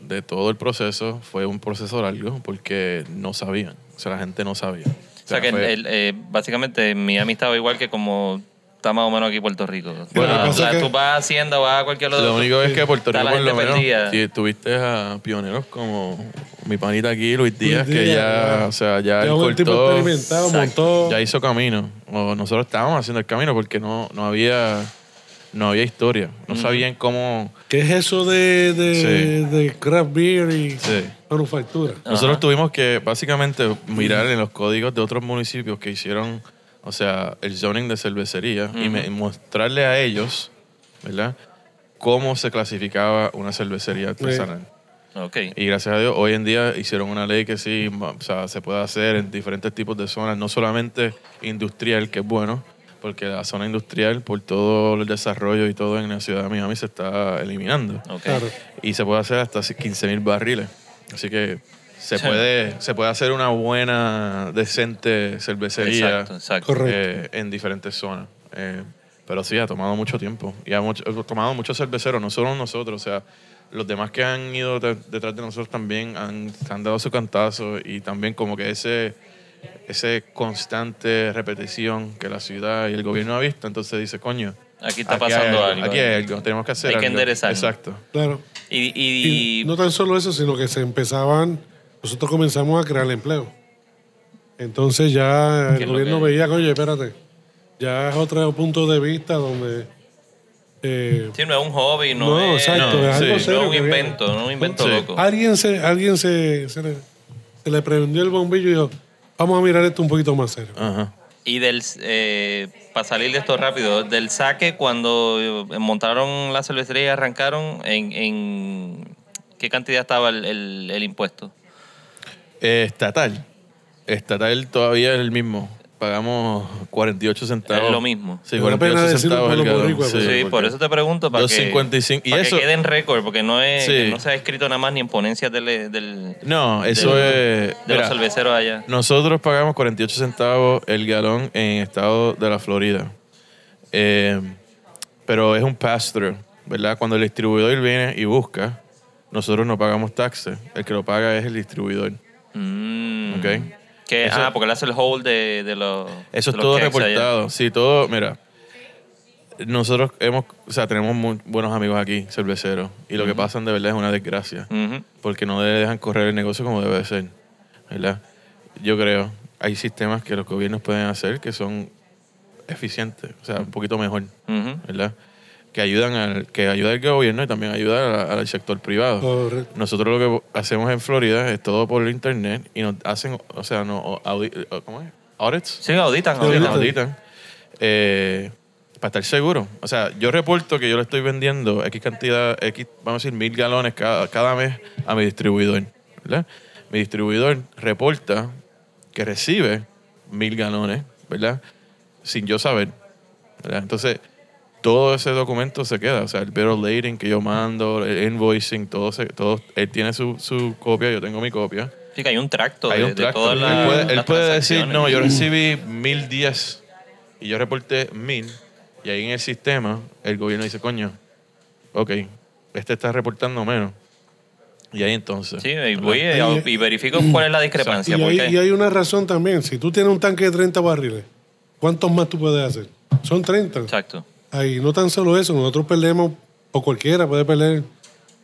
de todo el proceso, fue un proceso largo porque no sabían. O sea, la gente no sabía. O sea que el- eh, básicamente Miami estaba igual que como está más o menos aquí Puerto Rico. Bueno, La- que- tú vas a Hacienda, vas a cualquier otro. Lo único es que Puerto Rico, la por lo menos, perdida. si tuviste a pioneros como mi panita aquí, Luis Díaz, que Díaz, ya, ¿verdad? o sea, ya él Ya un tipo cortó, experimentado, Exacto. montó. ya hizo camino. O nosotros estábamos haciendo el camino porque no, no había no había historia. No sabían cómo... ¿Qué es eso de, de, Sí. de craft beer y Sí. manufactura? Nosotros tuvimos que básicamente mirar en los códigos de otros municipios que hicieron, o sea, el zoning de cervecería y me- mostrarle a ellos, ¿verdad? Cómo se clasificaba una cervecería artesanal. Ok. Y gracias a Dios, hoy en día hicieron una ley que sí, o sea, se puede hacer en diferentes tipos de zonas, no solamente industrial, que es bueno, porque la zona industrial, por todo el desarrollo y todo en la ciudad de Miami, se está eliminando. Ok. Claro. Y se puede hacer hasta 15 mil barriles. Así que se Sí. puede, se puede hacer una buena, decente cervecería Exacto, exacto. Eh, en diferentes zonas. Eh, pero sí, ha tomado mucho tiempo. Y ha, mucho- ha tomado muchos cerveceros, no solo nosotros. O sea, los demás que han ido de- detrás de nosotros también han, han dado su cantazo. Y también como que ese, ese constante repetición que la ciudad y el gobierno ha visto. Entonces dice, coño. Aquí está aquí hay pasando algo. Aquí hay algo, tenemos que hacer Hay que algo. enderezarnos. Exacto. Claro. Y, Y, y- no tan solo eso, sino que se empezaban, nosotros comenzamos a crear empleo. Entonces ya ¿Qué el gobierno que- veía que, oye, espérate, ya es otro punto de vista donde... eh, sí, no es un hobby, no, no, es, exacto, no, es algo sí. serio un invento, no es un invento Sí. loco. Alguien se, alguien se, se le, se le prendió el bombillo y dijo, vamos a mirar esto un poquito más serio. Ajá. Y del, eh, para salir de esto rápido, del saque cuando eh, montaron la cervecería y arrancaron, ¿en, en qué cantidad estaba el, el- el impuesto? Eh, estatal. Estatal todavía es el mismo. Pagamos 48 centavos. Es lo mismo. Sí, Me da 48 pena decirlo centavos el galón. Sí, por eso te pregunto, para, que, 2.55. Y para eso- que quede en récord, porque no, es, Sí. que no se ha escrito nada más ni en ponencias del, del, No, eso del- es... de mira, los cerveceros allá. Nosotros pagamos 48 centavos el galón en estado de la Florida. Eh, pero es un pass-through, ¿verdad? Cuando el distribuidor viene y busca, nosotros no pagamos taxes. El que lo paga es el distribuidor. Mm. ¿Ok? Que, Eso- ah, porque él hace el hold de, de los. Eso de es los todo allá. reportado. Sí, todo, mira. Nosotros hemos, o sea, tenemos muy buenos amigos aquí, cerveceros, y lo que pasan de verdad es una desgracia, Ujú. porque no dejan correr el negocio como debe de ser, ¿verdad? Yo creo, hay sistemas que los gobiernos pueden hacer que son eficientes, o sea, un poquito mejor, Ujú. ¿verdad? Que ayudan al, que ayuda al gobierno y también ayuda a- al sector privado. Correcto. Nosotros lo que hacemos en Florida es todo por internet y nos hacen, o sea, no, audi- ¿cómo es? Audits. Sí, auditan, Sí, Nos auditan. auditan. Eh, para estar seguro. O sea, yo reporto que yo le estoy vendiendo X cantidad, X, vamos a decir, mil galones cada, cada mes a mi distribuidor. ¿verdad? Mi distribuidor reporta que recibe mil galones, ¿verdad? Sin yo saber. ¿verdad? Entonces, todo ese documento se queda. O sea, el bill of lading que yo mando, el invoicing, todo, se- todo él tiene su, su copia, yo tengo mi copia. Sí, que hay un tracto Hay de, un de tracto. todas él las puede, él las puede decir, no, yo recibí 1010 y yo reporté 1000 y ahí en el sistema el gobierno dice, coño, ok, este está reportando menos. Y ahí entonces. Sí, y voy y, y verifico cuál es la discrepancia. Y hay, porque- y hay una razón también. Si tú tienes un tanque de 30 barriles, ¿cuántos más tú puedes hacer? Son 30. Exacto. Ahí no tan solo eso, nosotros perdemos, o cualquiera puede perder,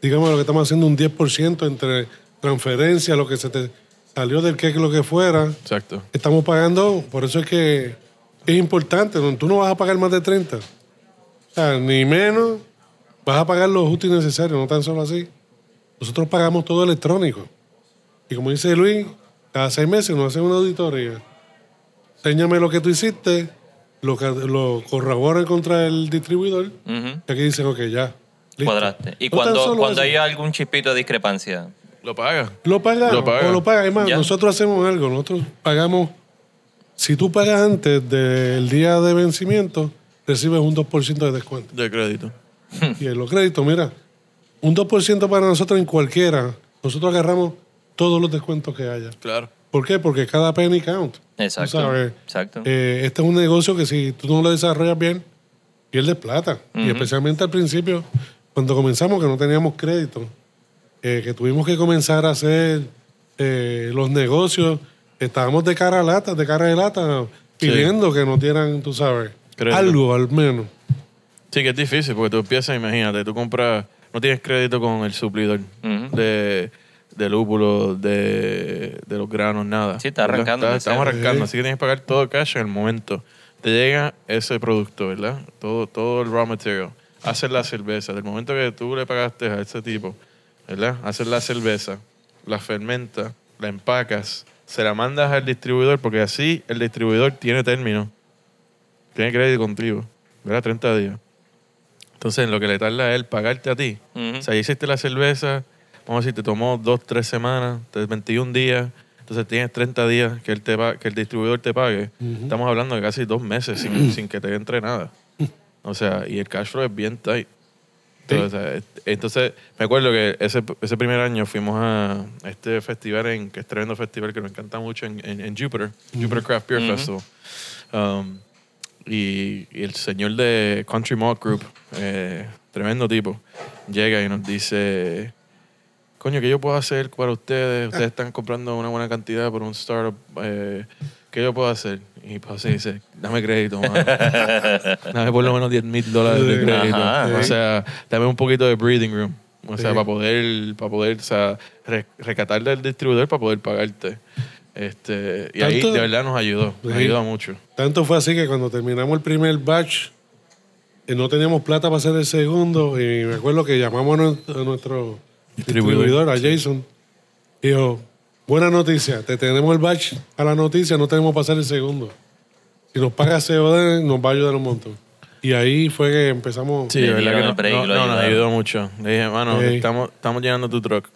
digamos, lo que estamos haciendo, un 10% entre transferencia, lo que se te salió del que lo que fuera. Exacto. Estamos pagando, por eso es que es importante, tú no vas a pagar más de 30. O sea, ni menos, vas a pagar lo justo y necesario, no tan solo así. Nosotros pagamos todo electrónico. Y como dice Luis, cada seis meses nos hacen una auditoría. Enséñame lo que tú hiciste, lo, que, lo corroboran contra el distribuidor, y aquí dicen, ok, ya. listo. Cuadraste. Y No cuando, cuando hay algún chispito de discrepancia, Lo paga. Lo paga, Lo paga. o lo paga. Además, Ya. nosotros hacemos algo. Nosotros pagamos. Si tú pagas antes del día de vencimiento, recibes un 2% de descuento. De crédito. y en los créditos, mira, un 2% para nosotros en cualquiera. Nosotros agarramos todos los descuentos que haya. Claro. ¿Por qué? Porque cada penny count. Exacto. sabes, Exacto. eh, este es un negocio que si tú no lo desarrollas bien, pierdes plata. Y especialmente al principio, cuando comenzamos, que no teníamos crédito, eh, que tuvimos que comenzar a hacer eh, los negocios, estábamos de cara a lata, de cara de lata, pidiendo que nos dieran, tú sabes, Crédito. algo al menos. Sí, que es difícil porque tú empiezas, imagínate, tú compras, no tienes crédito con el suplidor de, de lúpulo, de, de los granos, nada. Sí, está arrancando, Está- estamos arrancando, Sí. así que tienes que pagar todo cash en el momento. Te llega ese producto, ¿verdad? Todo, todo el raw material. haces la cerveza. Del momento que tú le pagaste a ese tipo, ¿verdad? Haces la cerveza, la fermentas, la empacas, se la mandas al distribuidor porque así el distribuidor tiene término. Tiene crédito contigo, ¿verdad? 30 días. Entonces, en lo que le tarda a él pagarte a ti. Ujú. O sea, hiciste la cerveza, vamos a decir, te tomó dos, tres semanas, te- 21 días. Entonces tienes 30 días que, él te pa- que el distribuidor te pague. Estamos hablando de casi dos meses sin, sin que te entre nada. O sea, y el cash flow es bien tight. Entonces, o sea, es- entonces, me acuerdo que ese, ese primer año fuimos a este festival, en, que es tremendo festival que nos encanta mucho en, en, en Jupiter, Jupiter Craft Beer Festival. Um, y, y el señor de Country Malt Group, eh, tremendo tipo, llega y nos dice, coño, ¿qué yo puedo hacer para ustedes? Ustedes están comprando una buena cantidad por un startup. Eh, ¿Qué yo puedo hacer? Y pues dice, dame crédito, mano. dame por lo menos 10 mil dólares de crédito. Ajá. O sea, dame un poquito de breathing room. O sea, Sí. para poder, para poder, o sea, re- recatar del distribuidor para poder pagarte. Este, y ahí de verdad nos ayudó, nos Sí. ayuda mucho. Tanto fue así que cuando terminamos el primer batch, eh, no teníamos plata para hacer el segundo. Y me acuerdo que llamamos a nuestro, a nuestro Distribuidor. distribuidor, a Jason. Y dijo, buena noticia, te tenemos el batch a la noticia, no tenemos para hacer el segundo. Si nos paga COD, nos va a ayudar un montón. Y ahí fue que empezamos. Sí, de verdad que break, no, nos ayudó mucho. Le dije, mano, estamos, estamos llenando tu truck.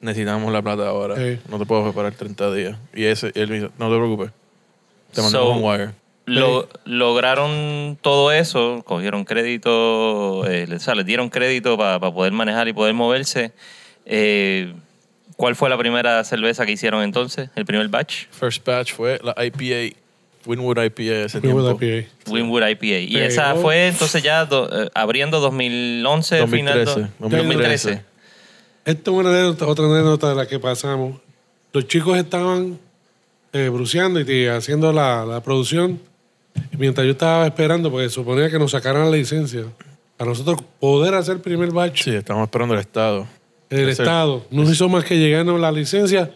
Necesitamos la plata ahora. No te puedo preparar 30 días. Y ese, y él me dijo, no te preocupes. Te mandamos So, un wire. Lo- lograron todo eso, cogieron crédito, eh, o sea, les dieron crédito para poder manejar y poder moverse. Eh, ¿Cuál fue la primera cerveza que hicieron entonces? ¿El primer batch? First batch fue la IPA, Winwood IPA ese Winwood tiempo. IPA. Winwood IPA. Y Pegó. esa fue entonces ya do- eh, abriendo 2011, final 2013, do- 2013. Esto es una anécdota, otra anécdota de la que pasamos. Los chicos estaban eh, bruceando y haciendo la, la producción. Y mientras yo estaba esperando, porque suponía que nos sacaran la licencia, a nosotros poder hacer el primer batch, Sí, estamos esperando el Estado. el Estado no hizo más que llegarnos la licencia.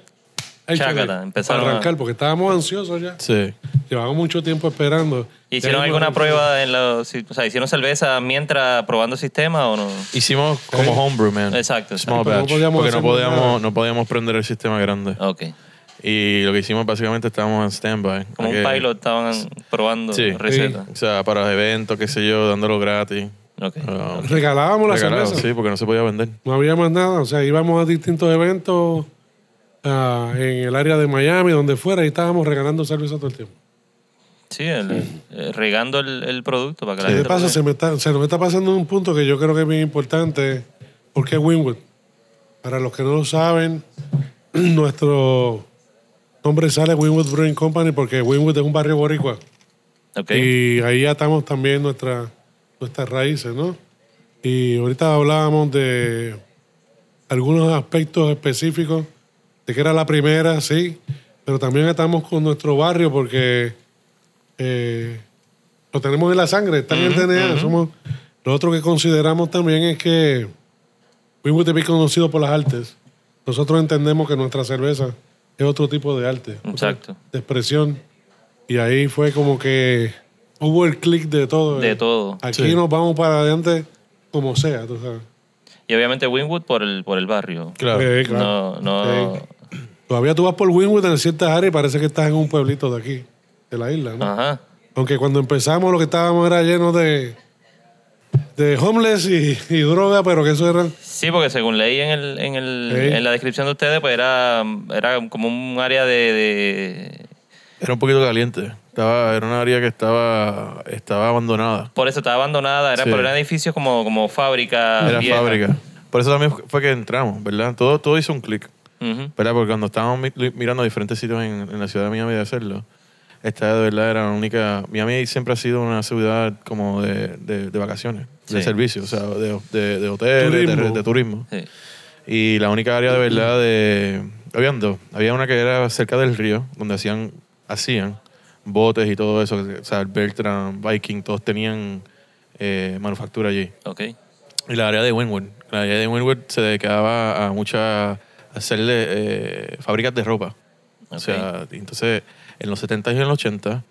Chácata, empezaron para a- arrancar, porque estábamos ansiosos ya. Sí. Llevamos mucho tiempo esperando. ¿Hicieron alguna prueba en los, o sea, hicieron cerveza mientras probando el sistema o no? Hicimos como homebrew, man. Exacto, Small no podíamos porque no nada. podíamos, no podíamos prender el sistema grande. Ok. Y lo que hicimos básicamente estábamos en standby. Como un Porque- pilot estaban probando Sí. recetas. O sea, para eventos, qué sé yo, dándolo gratis. Ah, Regalábamos la regalado, cerveza. sí, porque no se podía vender. No había más nada. O sea, íbamos a distintos eventos ah, en el área de Miami, donde fuera, y estábamos regalando cerveza todo el tiempo. Sí, el- eh, regando el, el producto para que la ¿Qué gente pasa? Se me, está, se nos está pasando un punto que yo creo que es bien importante. ¿Por qué Winwood? Para los que no lo saben, nuestro nombre sale Winwood Brewing Company porque Winwood es un barrio boricua. Y ahí atamos también nuestra, nuestras raíces, ¿no? Y ahorita hablábamos de algunos aspectos específicos, de que era la primera, sí, pero también estamos con nuestro barrio porque eh, lo tenemos en la sangre, está en el DNA. Somos, lo otro que consideramos también es que Winwood es bien conocido por las artes. Nosotros entendemos que nuestra cerveza es otro tipo de arte. Exacto. De expresión. Y ahí fue como que hubo el clic de todo. De eh. todo. Aquí Sí. nos vamos para adelante como sea, tú sabes. Y obviamente Winwood por el, por el barrio. Claro. Claro. No, no. Sí. Todavía tú vas por Winwood en ciertas áreas y parece que estás en un pueblito de aquí, de la isla, ¿no? Ajá. Aunque cuando empezamos lo que estábamos era lleno de, de homeless y, y droga, pero que eso era... Sí, porque según leí en, el, en, el, Sí. en la descripción de ustedes, pues era, era como un área de, de- Era un poquito caliente. Estaba, era una área que estaba, estaba abandonada. Por eso estaba abandonada, era, Sí. pero eran edificios como, como fábrica. Era vieja. fábrica. Por eso también fue que entramos, ¿verdad? Todo, todo hizo un clic. ¿Verdad? Porque cuando estábamos mi- mirando diferentes sitios en, en la ciudad de Miami de hacerlo, esta de verdad era la única. Miami siempre ha sido una ciudad como de, de, de vacaciones, de Sí. servicio, o sea, de, de, de hoteles, de- Turismo. De, turismo. Sí. Y la única área de verdad de. Habían dos. Había una que era cerca del río, donde hacían, hacían botes y todo eso. O sea, Bertrand, Viking, todos tenían eh, manufactura allí. Ok. Y la área de Winwood. La área de Winwood se dedicaba a muchas. a hacerle eh, fábricas de ropa. O Ok. sea, entonces, en los 70 y en los 80,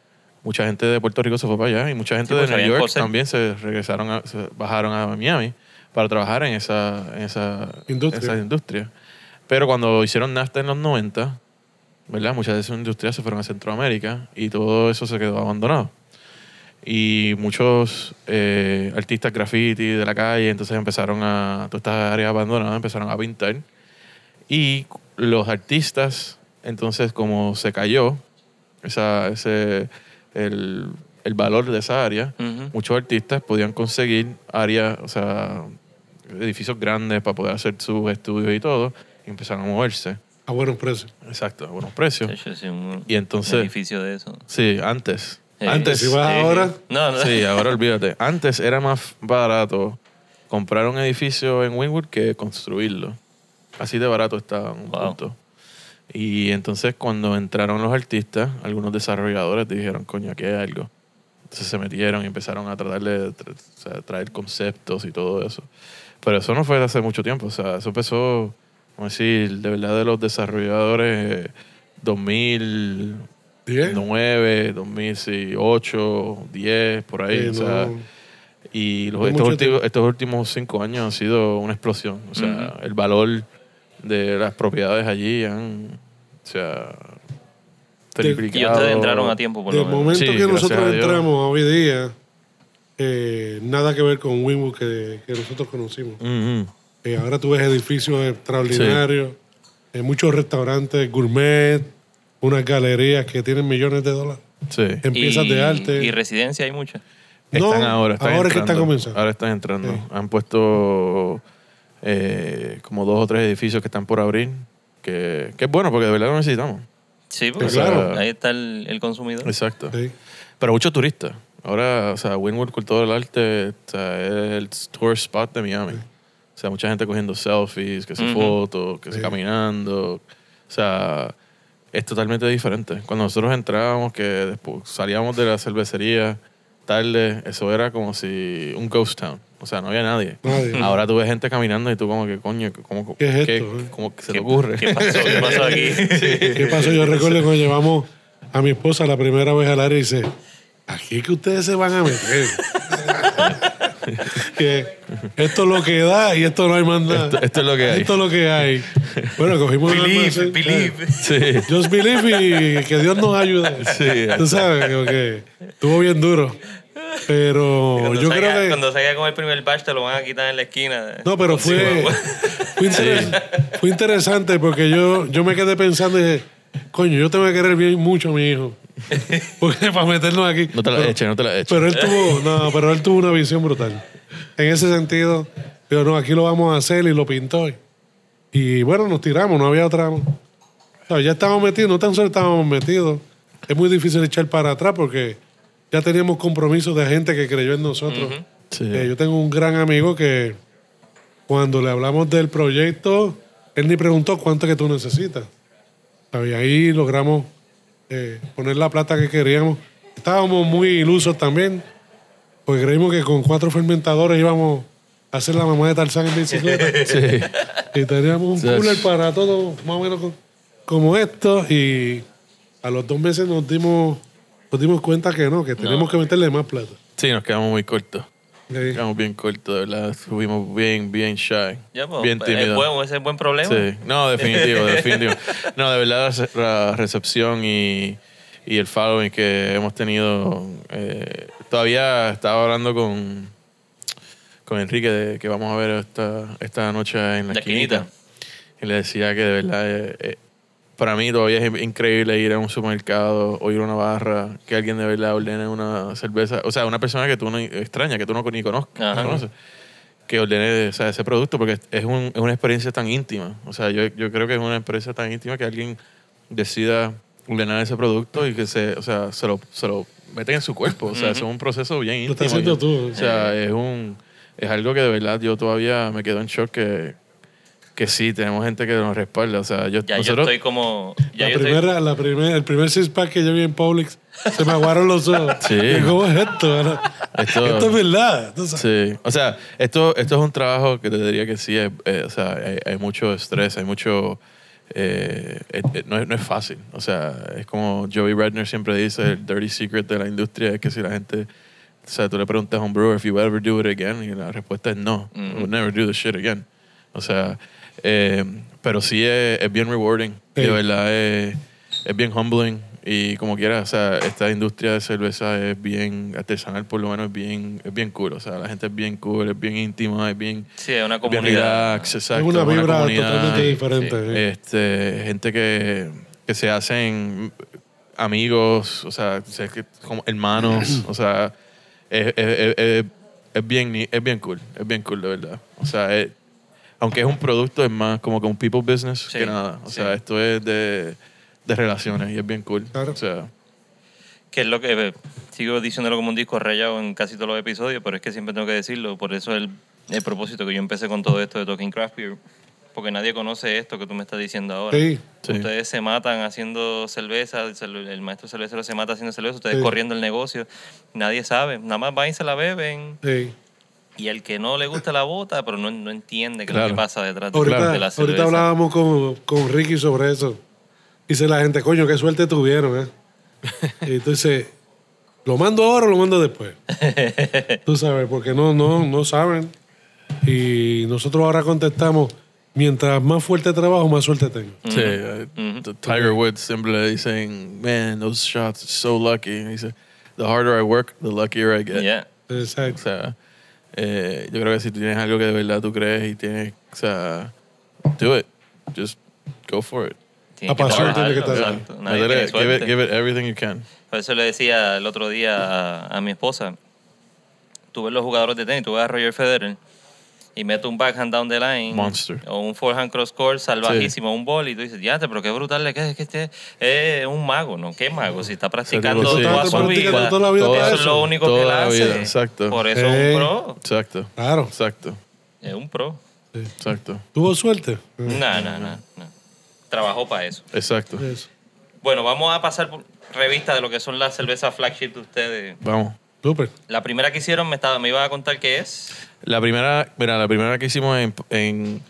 mucha gente de Puerto Rico se fue para allá y mucha gente Sí, pues, de New York también se regresaron, a- se bajaron a Miami para trabajar en esa, en esa Industria. esa industria. Pero cuando hicieron NAFTA en los 90, ¿verdad? Muchas de esas industrias se fueron a Centroamérica y todo eso se quedó abandonado. Y muchos eh, artistas graffiti de la calle, entonces empezaron a, todas estas áreas abandonadas empezaron a pintar. Y los artistas, entonces como se cayó esa, ese, el, el valor de esa área, muchos artistas podían conseguir áreas, o sea, edificios grandes para poder hacer sus estudios y todo, y empezaron a moverse. A buenos precios. Exacto, a buenos precios. Hecho, sí, un, Y entonces- un edificio de eso. Sí, antes. Sí. Antes, si vas Sí, ahora-. No, no. Sí, ahora olvídate. Antes era más barato comprar un edificio en Wynwood que construirlo. Así de barato está un Wow. punto. Y entonces cuando entraron los artistas, algunos desarrolladores dijeron, coño, aquí hay algo. Entonces se metieron y empezaron a tratar de tra- traer conceptos y todo eso. Pero eso no fue hace mucho tiempo. O sea, eso empezó, vamos a decir, de verdad de los desarrolladores eh, 2009, ¿Diez? 2008, 10, por ahí. Eh, o sea, no. y los- estos, últimos, estos últimos cinco años han sido una explosión. O sea, el valor de las propiedades allí han o sea, triplicado. Y ustedes entraron a tiempo, por De lo menos. momento Sí, que gracias nosotros Dios. entramos hoy día, eh, nada que ver con Winwood que, que nosotros conocimos. Ujú. Eh, ahora tú ves edificios extraordinarios, eh, muchos restaurantes gourmet, unas galerías que tienen millones de dólares Sí. en piezas de arte. Y residencia hay muchas. No, Están ahora, están ahora es que entrando. están comenzando. Ahora están entrando. Sí. Han puesto eh, como dos o tres edificios que están por abrir, que, que es bueno porque de verdad lo necesitamos. Sí, porque claro. ahí está el, el consumidor. Exacto. Sí. Pero muchos turistas. Ahora, o sea, Wynwood con todo el arte o sea, es el tour spot de Miami. O sea, mucha gente cogiendo selfies, que se Ujú. fotos, que se Sí. caminando. O sea, es totalmente diferente. Cuando nosotros entrábamos, que después salíamos de la cervecería tarde, eso era como si un ghost town. O sea, no había nadie. Nadie. Ahora tú ves gente caminando y tú como que, coño, ¿cómo, ¿Qué es esto, qué- eh? cómo que se ¿Qué- te ocurre? ¿Qué pasó? ¿Qué pasó aquí? ¿Qué pasó? Yo recuerdo cuando llevamos a mi esposa la primera vez al área y dice, aquí es que ustedes se van a meter. que esto es lo que da y esto no hay más nada. Esto- esto es lo que hay. Esto es lo que hay. Bueno, cogimos un Believe, believe. Sí. Just believe y que Dios nos ayude. Sí, Tú sabes, como que estuvo bien duro. Pero yo salga, creo que... Cuando salga con el primer batch te lo van a quitar en la esquina. No, pero fue, güey. fue, interes- fue interesante porque yo, yo me quedé pensando y dije, coño, yo tengo que querer bien mucho a mi hijo. Porque para meternos aquí. No te la Pero- eches, no te la eches. Pero él tuvo, no, pero él tuvo una visión brutal. En ese sentido, digo, no, aquí lo vamos a hacer y lo pintó. Y bueno, nos tiramos, no había otra. O sea, ya estábamos metidos, no tan solo estábamos metidos. Es muy difícil echar para atrás porque ya teníamos compromisos de gente que creyó en nosotros. Sí. Eh, yo tengo un gran amigo que cuando le hablamos del proyecto, él ni preguntó cuánto que tú necesitas. Y ahí logramos eh, poner la plata que queríamos. Estábamos muy ilusos también, porque creímos que con cuatro fermentadores íbamos a hacer la mamá de Tarzán en bicicleta. Sí. Y teníamos un cooler para todo, más o menos co- como esto. Y a los dos meses nos dimos, nos dimos cuenta que no, que teníamos que meterle más plata. Sí, nos quedamos muy cortos. Sí. Quedamos bien cortos, de verdad. Estuvimos bien, bien shy. Ya, pues, bien es tímidos. bueno, ese es buen problema. Sí, no, definitivo, definitivo. No, de verdad la recepción y, y el following que hemos tenido. eh, todavía estaba hablando con, con Enrique de que vamos a ver esta, esta noche en la, La esquinita. esquinita. Y le decía que de verdad, eh, eh, para mí todavía es increíble ir a un supermercado o ir a una barra, que alguien de verdad ordene una cerveza. O sea, una persona que tú no extrañas, que tú no ni conozcas. Conoces, que ordene o sea, ese producto porque es, un- es una experiencia tan íntima. O sea, yo, yo creo que es una experiencia tan íntima que alguien decida ordenar ese producto y que se, o sea, se lo, se lo meten en su cuerpo. O sea, es un proceso bien íntimo. Lo estás haciendo tú. O sea, es un es algo que de verdad yo todavía me quedo en shock que, que sí, tenemos gente que nos respalda. O sea, yo, Ya nosotros, yo estoy como. Ya La yo estoy- primera, la primer, el primer six pack que yo vi en Publix, se me aguaron los ojos. Sí. ¿Cómo es esto? Esto- Esto, es verdad. sabes. Sí, o sea, esto, esto es un trabajo que te diría que sí, es- eh, o sea, hay, hay mucho estrés, hay mucho eh, eh, no, es, no es fácil. O sea, es como Joey Redner siempre dice, el dirty secret de la industria es que si la gente, o sea, tú le preguntas a un brewer if you ever do it again, y la respuesta es no, I would never do the shit again. O sea, eh, pero sí es, es bien rewarding, Sí. de verdad es, es bien humbling y como quieras, o sea, esta industria de cerveza es bien artesanal, por lo menos es bien, es bien cool, o sea, la gente es bien cool, es bien íntima, es bien, Sí, es una es bien comunidad. relax, Es exacto, una vibra comunidad. totalmente diferente. sí. Este, gente que, que se hacen amigos, o sea, como hermanos, o sea, es, es- es- es- es bien, ni- es bien cool, es bien cool de verdad. O sea, es- aunque es un producto, es más como que un people business Sí, que nada. O sí. sea, esto es de, de relaciones y es bien cool. Claro. O sea, Que es lo que eh, sigo diciéndolo como un disco rayado en casi todos los episodios, pero es que siempre tengo que decirlo. Por eso el, el propósito que yo empecé con todo esto de Talking Craft Beer. Porque nadie conoce esto que tú me estás diciendo ahora. Sí. Sí. Ustedes se matan haciendo cerveza, el, el maestro cervecero se mata haciendo cerveza, ustedes Sí. corriendo el negocio. Nadie sabe, nada más van y se la beben. Sí. Y el que no le gusta la bota, pero no, no entiende qué es lo que pasa detrás de, Ahorita, de la cerveza. ahorita hablábamos con, con Ricky sobre eso. Dice la gente, coño, qué suerte tuvieron, ¿eh? y entonces, ¿lo mando ahora o lo mando después? Tú sabes, porque no, no, no saben. Y nosotros ahora contestamos, mientras más fuerte trabajo, más suerte tengo. sí, eh, Tiger Woods siempre le dicen, man, those shots are so lucky. Y dice, the harder I work, the luckier I get. Yeah. O Exacto. sea, eh, yo creo que si tú tienes algo que de verdad tú crees y tienes, o sea, do it. Just go for it. Tiene La pasión trabajarlo, tiene que give, it, suerte. give it everything you can. Por eso le decía el otro día a, a mi esposa, tú ves los jugadores de tenis, tú ves a Roger Federer y mete un backhand down the line. Monster. O un forehand cross court salvajísimo, un ball, y tú dices, ya, pero qué brutal le queda, es que este es un mago, ¿no? ¿Qué mago? Si está practicando sí. toda su vida. toda la vida Eso es lo único que Toda la hace. vida, exacto. Por eso es un pro. Exacto. Claro. Exacto. Es un pro. Exacto. ¿Tuvo suerte? No, no, no. Trabajó para eso. Exacto. Eso. Bueno, vamos a pasar por revista de lo que son las cervezas flagship de ustedes. Vamos. Súper. La primera que hicieron me, estaba, me iba a contar qué es. La primera, mira, la primera que hicimos en, en,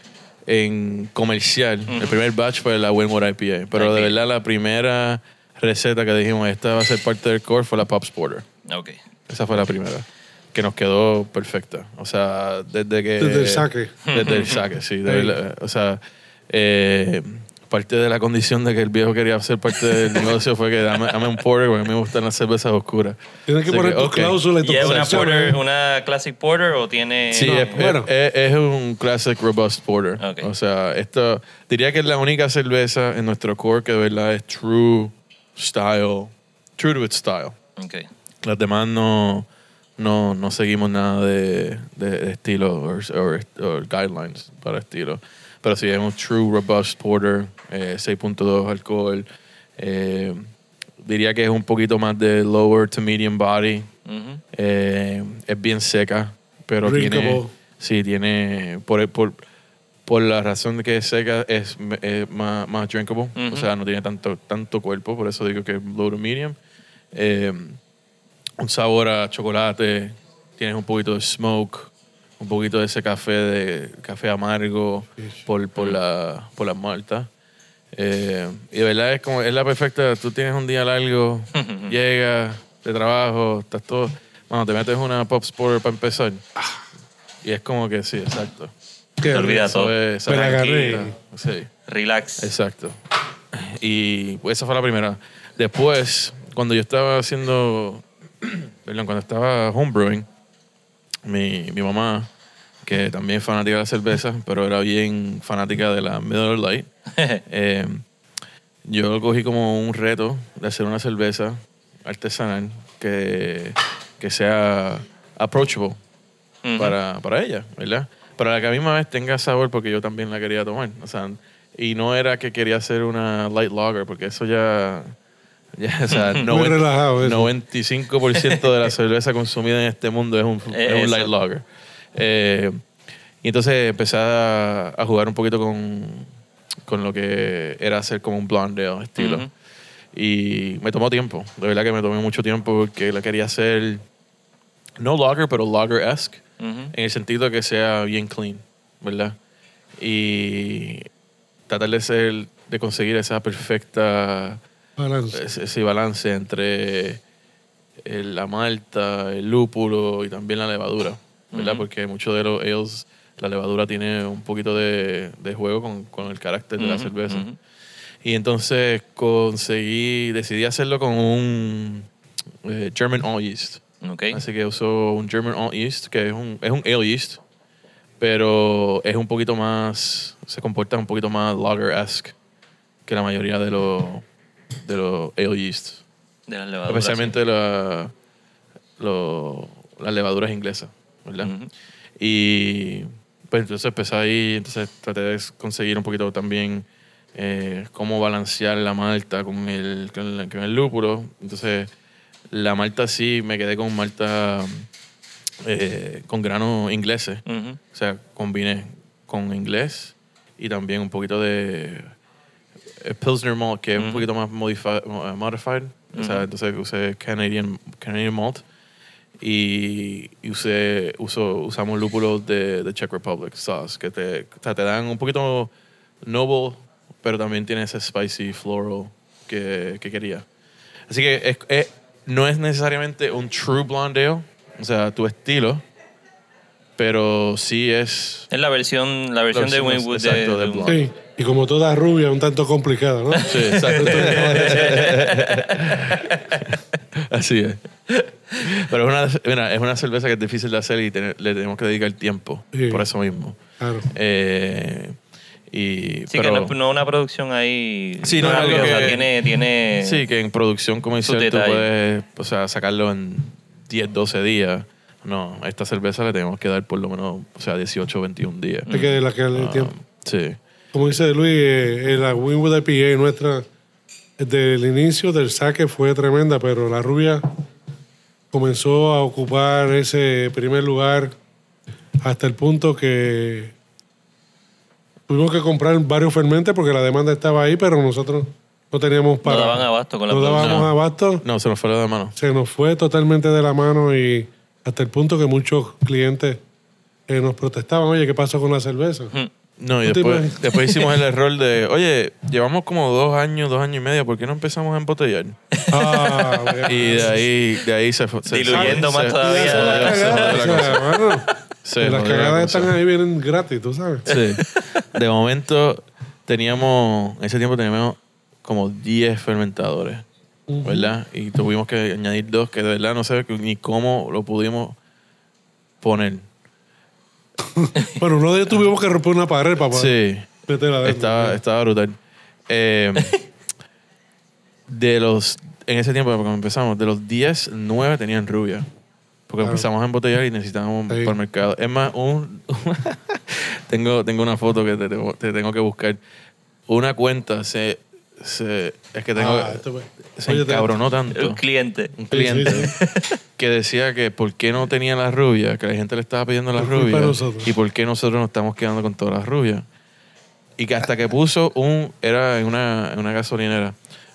en comercial, el primer batch fue la Winwood IPA. Pero de IPA. verdad, la primera receta que dijimos, esta va a ser parte del core, fue la Pops Porter. Ok. Esa fue la primera. Que nos quedó perfecta. O sea, desde que. Desde el saque. Desde el saque, sí. de verdad. o sea, eh, parte de la condición de que el viejo quería ser parte del negocio fue que dame, dame un porter porque a mí me gustan las cervezas oscuras. Tienes que Así poner tus ok. cláusulas y tus ¿Y es una, porter, una Classic Porter o tiene...? Sí, No, es, bueno. es- es un classic robust porter. Ok. O sea, esto diría que es la única cerveza en nuestro core que de verdad es true style, true to its style. Ok. Las demás no, no, no seguimos nada de, de, de estilo o guidelines para estilo. Pero sí, es un true robust porter, eh, 6.2 alcohol. Eh, diría que es un poquito más de lower to medium body. Ujú. Eh, es bien seca, pero tiene. Drinkable. Sí, tiene. Por, por, por la razón de que es seca, es, es más, más drinkable. Ujú. O sea, no tiene tanto, tanto cuerpo, por eso digo que es low to medium. Eh, un sabor a chocolate, tienes un poquito de smoke, un poquito de ese café de café amargo por, por, la, por las maltas. Eh, y de verdad es como, es la perfecta, tú tienes un día largo, llegas de trabajo, estás todo, bueno, te metes una pop sport para empezar. Y es como que sí, exacto. Te olvidas todo. es, Me la tranquila. agarré. Sí. Relax. Exacto. Y pues, esa fue la primera. Después, cuando yo estaba haciendo, perdón, cuando estaba homebrewing, mi, mi mamá, que también es fanática de la cerveza, pero era bien fanática de la Miller Lite, eh, yo lo cogí como un reto de hacer una cerveza artesanal que, que sea approachable Ujú. para, para ella, ¿verdad? Pero a la que a la misma vez tenga sabor porque yo también la quería tomar. O sea, y no era que quería hacer una light lager porque eso ya... ya o sea, Muy noven- relajado eso. 95% de la cerveza consumida en este mundo es un, es un Eso. light lager. Eh, y entonces empecé a, a jugar un poquito con, con lo que era hacer como un blonde ale estilo. Ujú. Y me tomó tiempo. De verdad que me tomó mucho tiempo porque la quería hacer no lager, pero lager-esque. Ujú. En el sentido de que sea bien clean, ¿verdad? Y tratar de ser, de conseguir esa perfecta Balance. ese, ese balance entre el- la malta, el lúpulo y también la levadura, ¿verdad? Porque muchos de los ales, la levadura tiene un poquito de, de juego con, con el carácter de la Ujú, cerveza. ujú. Y entonces conseguí, decidí hacerlo con un eh, German All Yeast. Ok. Así que uso un German All Yeast, que es un, es un ale yeast, pero es un poquito más, se comporta un poquito más lager-esque que la mayoría de los de los ale yeast. De las levaduras. Especialmente la, lo- las levaduras inglesas, ¿verdad? Ujú. Y pues entonces empecé ahí, entonces traté de conseguir un poquito también eh, cómo balancear la malta con el, con el, con el lúpulo. Entonces la malta sí, me quedé con malta eh, con granos ingleses. Ujú. O sea, combiné con inglés y también un poquito de eh, Pilsner Malt, que es un poquito más modifi- mo- modified. O sea, entonces usé Canadian, Canadian Malt y, y usé, uso, usamos lúpulos de, de Czech Republic sauce, que te, o sea, te dan un poquito noble, pero también tiene ese spicy floral que, que quería. Así que es- es- no es necesariamente un true blonde ale, o sea, tu estilo, pero sí es... Es la versión, la versión de versión Winwood exacto, de de, Blonde. Sí, y como toda rubia, un tanto complicada, ¿no? Sí, exacto. Así es. Pero es una, mira, es una cerveza que es difícil de hacer y tener- le tenemos que dedicar tiempo, Sí. por eso mismo. Claro. Eh, y, Sí, pero, que no, no una producción ahí. Sí, no es algo rápida, o sea, que- tiene, tiene. Sí, que en producción comercial tú puedes o sea, sacarlo en 10, 12 días. No, a esta cerveza le tenemos que dar por lo menos, o sea, 18, 21 días. Hay que la que darle Ah, tiempo. sí. Como dice Luis, eh, eh, la Winwood IPA nuestra, desde el inicio del saque fue tremenda, pero la rubia comenzó a ocupar ese primer lugar hasta el punto que tuvimos que comprar varios fermentes porque la demanda estaba ahí, pero nosotros no teníamos para... daban abasto con la No dábamos abasto. No, se nos fue de mano. Se nos fue totalmente de la mano y hasta el punto que muchos clientes eh, nos protestaban, oye, ¿qué pasó con la cerveza? Ujú. No, y ¿No te después, después hicimos el error de, oye, llevamos como dos años, dos años y medio, ¿por qué no empezamos a embotellar? Ah, Y de ahí, de ahí se fue. se- Diluyendo se- más se- todavía. Las se- se- cagadas, están ahí, vienen gratis, tú sabes. Sí. De momento teníamos, en ese tiempo teníamos como 10 fermentadores, ¿verdad? Y tuvimos que añadir dos que de verdad no sé ni cómo lo pudimos poner. Bueno, uno de ellos tuvimos que romper una pared poder Sí. Estaba, estaba brutal. Eh, de los, en ese tiempo cuando empezamos, de los 10, 9 tenían rubia. Porque Claro. empezamos a embotellar y necesitábamos Sí. para el mercado. Es más, un, tengo, tengo una foto que te, te tengo que buscar. Una cuenta se, se es que tengo, Ah, esto fue- se Oye, te- encabronó tanto. Un cliente. Un Sí, cliente sí, que decía que por qué no tenía la rubia, que la gente le estaba pidiendo la Por rubia y por qué nosotros nos estamos quedando con todas las rubias. Y que hasta que puso un, era en una, en una gasolinera,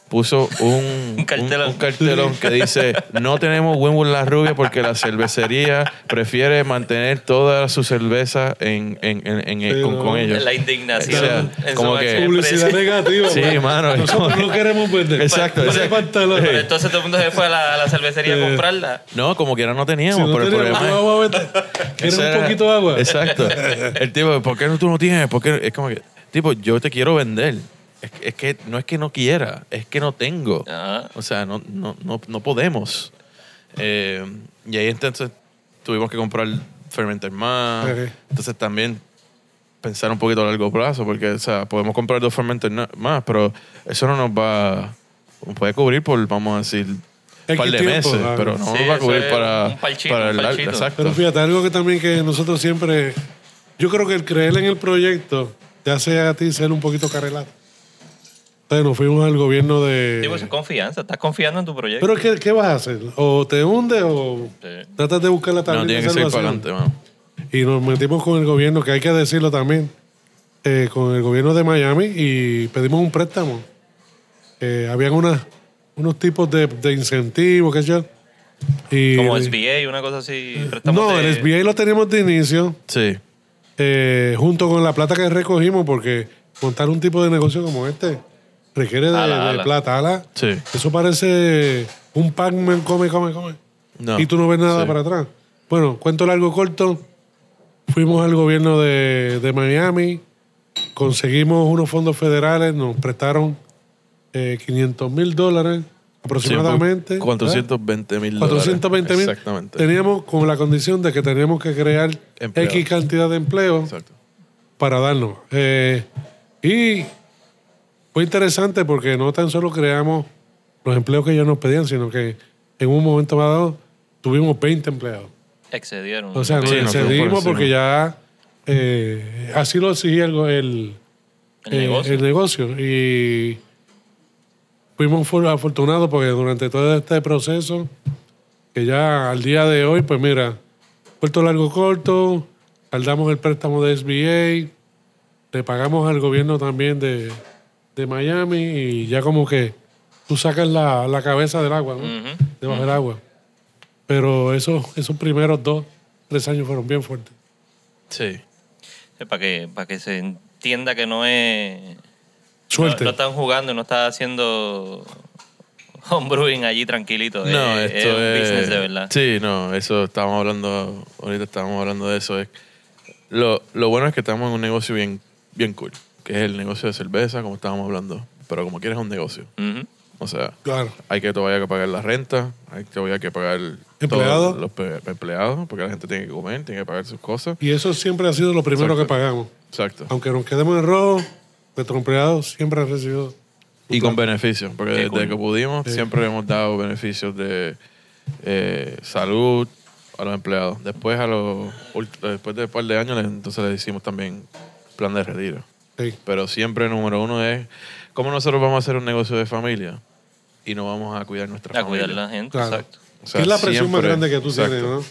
puso un, Un cartelón. un cartelón que dice, no tenemos Winwood la rubia porque la cervecería prefiere mantener toda su cerveza en, en, en- en- Sí, con, no. con ellos. La indignación. O sea, en como que- Publicidad negativa. Sí, man. mano, Nosotros que- no queremos vender. Exacto, exacto. pantalón. Pero entonces todo el mundo se fue a la, a la cervecería a comprarla. No, como que no Si teníamos, no pero el problema es- vete. ¿Quieres Ese un era- poquito de agua? Exacto. El tipo, ¿por qué no- tú no tienes? ¿Por qué? Es como que, tipo, yo te quiero vender. Es, que- es que no es que no quiera, es que no tengo. Ajá. O sea, no, no, no, no podemos. Eh, y ahí entonces tuvimos que comprar fermenter más. Ok. Entonces también pensar un poquito a largo plazo, porque o sea, podemos comprar dos fermenters na- más, pero eso no nos va nos puede cubrir por, vamos a decir, un par de tiempo, meses, claro. pero no Sí, nos va a cubrir para, un parchito, para el largo. Exacto. Pero fíjate, algo que también que nosotros siempre... Yo creo que el creer en el proyecto te hace a ti ser un poquito carrelato. Entonces nos fuimos al gobierno de... Sí, pues es confianza. Estás confiando en tu proyecto. Pero ¿qué, ¿qué vas a hacer? ¿O te hundes o Sí. tratas de buscar la no, tiene de que seguir para salvación? adelante, mano. Y nos metimos con el gobierno, que hay que decirlo también, eh, con el gobierno de Miami y pedimos un préstamo. Eh, habían unas, unos tipos de, de incentivos, qué sé yo. Y, Como SBA, una cosa así. préstamos No, de- el SBA lo teníamos de inicio, Sí. eh, junto con la plata que recogimos, porque montar un tipo de negocio como este requiere de, Ala, de ala. plata. Ala. Sí. Eso parece un Pac-Man come, come, come. No. Y tú no ves nada Sí. para atrás. Bueno, cuento largo corto. Fuimos al gobierno de, de Miami, conseguimos unos fondos federales, nos prestaron eh, 500 mil dólares aproximadamente. Sí, 420 mil 420 mil. Exactamente. Teníamos con la condición de que teníamos que crear. X cantidad de Exacto. para darnos. Eh, y fue interesante porque no tan solo creamos los empleos que ellos nos pedían, sino que en un momento dado tuvimos 20 empleados. Excedieron. O sea, nos Sí, por excedimos porque ya eh, así lo exigía el, el, El eh, negocio. el negocio. Y fuimos for- afortunados porque durante todo este proceso, que ya al día de hoy, pues mira, puerto largo corto, saldamos el préstamo de SBA, le pagamos al gobierno también de, de Miami y ya como que tú sacas la, la cabeza del agua, ¿no? Ujú. debajo del agua. Pero esos, esos primeros dos, tres años fueron bien fuertes. Sí. Para que, para que se entienda que no es. Suerte. No, no están jugando, no está haciendo homebrewing allí tranquilito. No, es, esto es un es. business de verdad. Sí, no, eso estábamos hablando, ahorita estábamos hablando de eso. Es, lo, lo bueno es que estamos en un negocio bien, bien cool, que es el negocio de cerveza, como estábamos hablando. Pero como quieres, es un negocio. O sea, Claro. hay que todavía que pagar la renta, hay que todavía que pagar los empleados, porque la gente tiene que comer, tiene que pagar sus cosas. Y eso siempre ha sido lo primero Exacto. que pagamos. Exacto. Aunque nos quedemos en rojo, nuestros empleados siempre han recibido. Y con beneficios, porque Qué desde cool. que pudimos Sí. siempre hemos dado beneficios de eh, salud a los empleados. Después, a los, después de un par de años, entonces le hicimos también plan de retiro. Sí. Pero siempre número uno es cómo nosotros vamos a hacer un negocio de familia y no vamos a cuidar nuestra A cuidar familia. la gente, Claro. exacto. O sea, es la presión más grande que tú exacto. tienes, ¿no?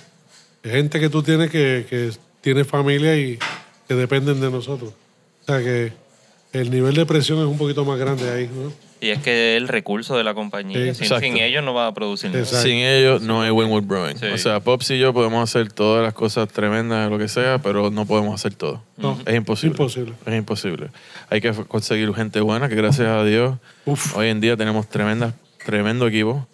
Gente que tú tienes que, que tiene familia y que dependen de nosotros. O sea que el nivel de presión es un poquito más grande ahí, ¿no? Y es que es el recurso de la compañía. Sí. sin, ellos no va a producir nada. Exacto. Sin ellos no hay Winwood Brewing. Sí. O sea, Pops y yo podemos hacer todas las cosas tremendas, lo que sea, pero no podemos hacer todo. No. Es imposible. Imposible. Es imposible. Hay que conseguir gente buena, que gracias a Dios, Uf. hoy en día tenemos tremendas, tremendo equipo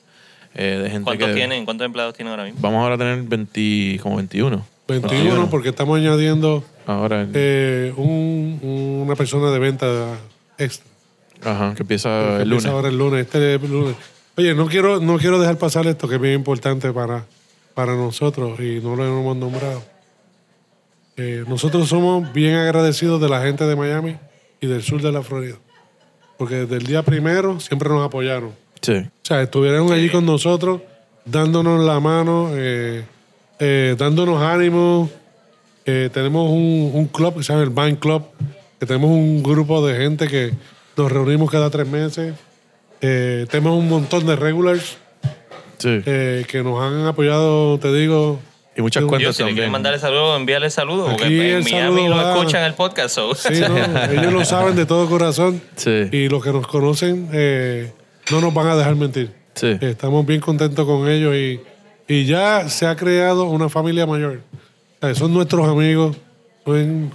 eh, de gente ¿Cuántos que... tienen? ¿Cuántos empleados tienen ahora mismo? Vamos ahora a tener 20, como 21. 21, porque estamos añadiendo Ahora, eh, un- una persona de venta extra. Ajá, que empieza que el empieza lunes. ahora el lunes, este lunes. Oye, no quiero, no quiero dejar pasar esto que es bien importante para, para nosotros y no lo hemos nombrado. Eh, nosotros somos bien agradecidos de la gente de Miami y del sur de la Florida. Porque desde el día primero siempre nos apoyaron. Sí. O sea, estuvieron allí con nosotros, dándonos la mano, eh, eh, dándonos ánimo. Eh, tenemos un, un club que se llama el Vine Club, que tenemos un grupo de gente que nos reunimos cada tres meses. Eh, tenemos un montón de regulars Sí. eh, que nos han apoyado, te digo. y muchas cuentas si le quieren también. mandarle saludos, envíale saludos. Porque Aquí en Miami lo va- escuchan el podcast. so. Sí, no, ellos lo saben de todo corazón Sí. y los que nos conocen eh, no nos van a dejar mentir. Sí. Eh, Estamos bien contentos con ellos y, y ya se ha creado una familia mayor. O sea, son nuestros amigos, son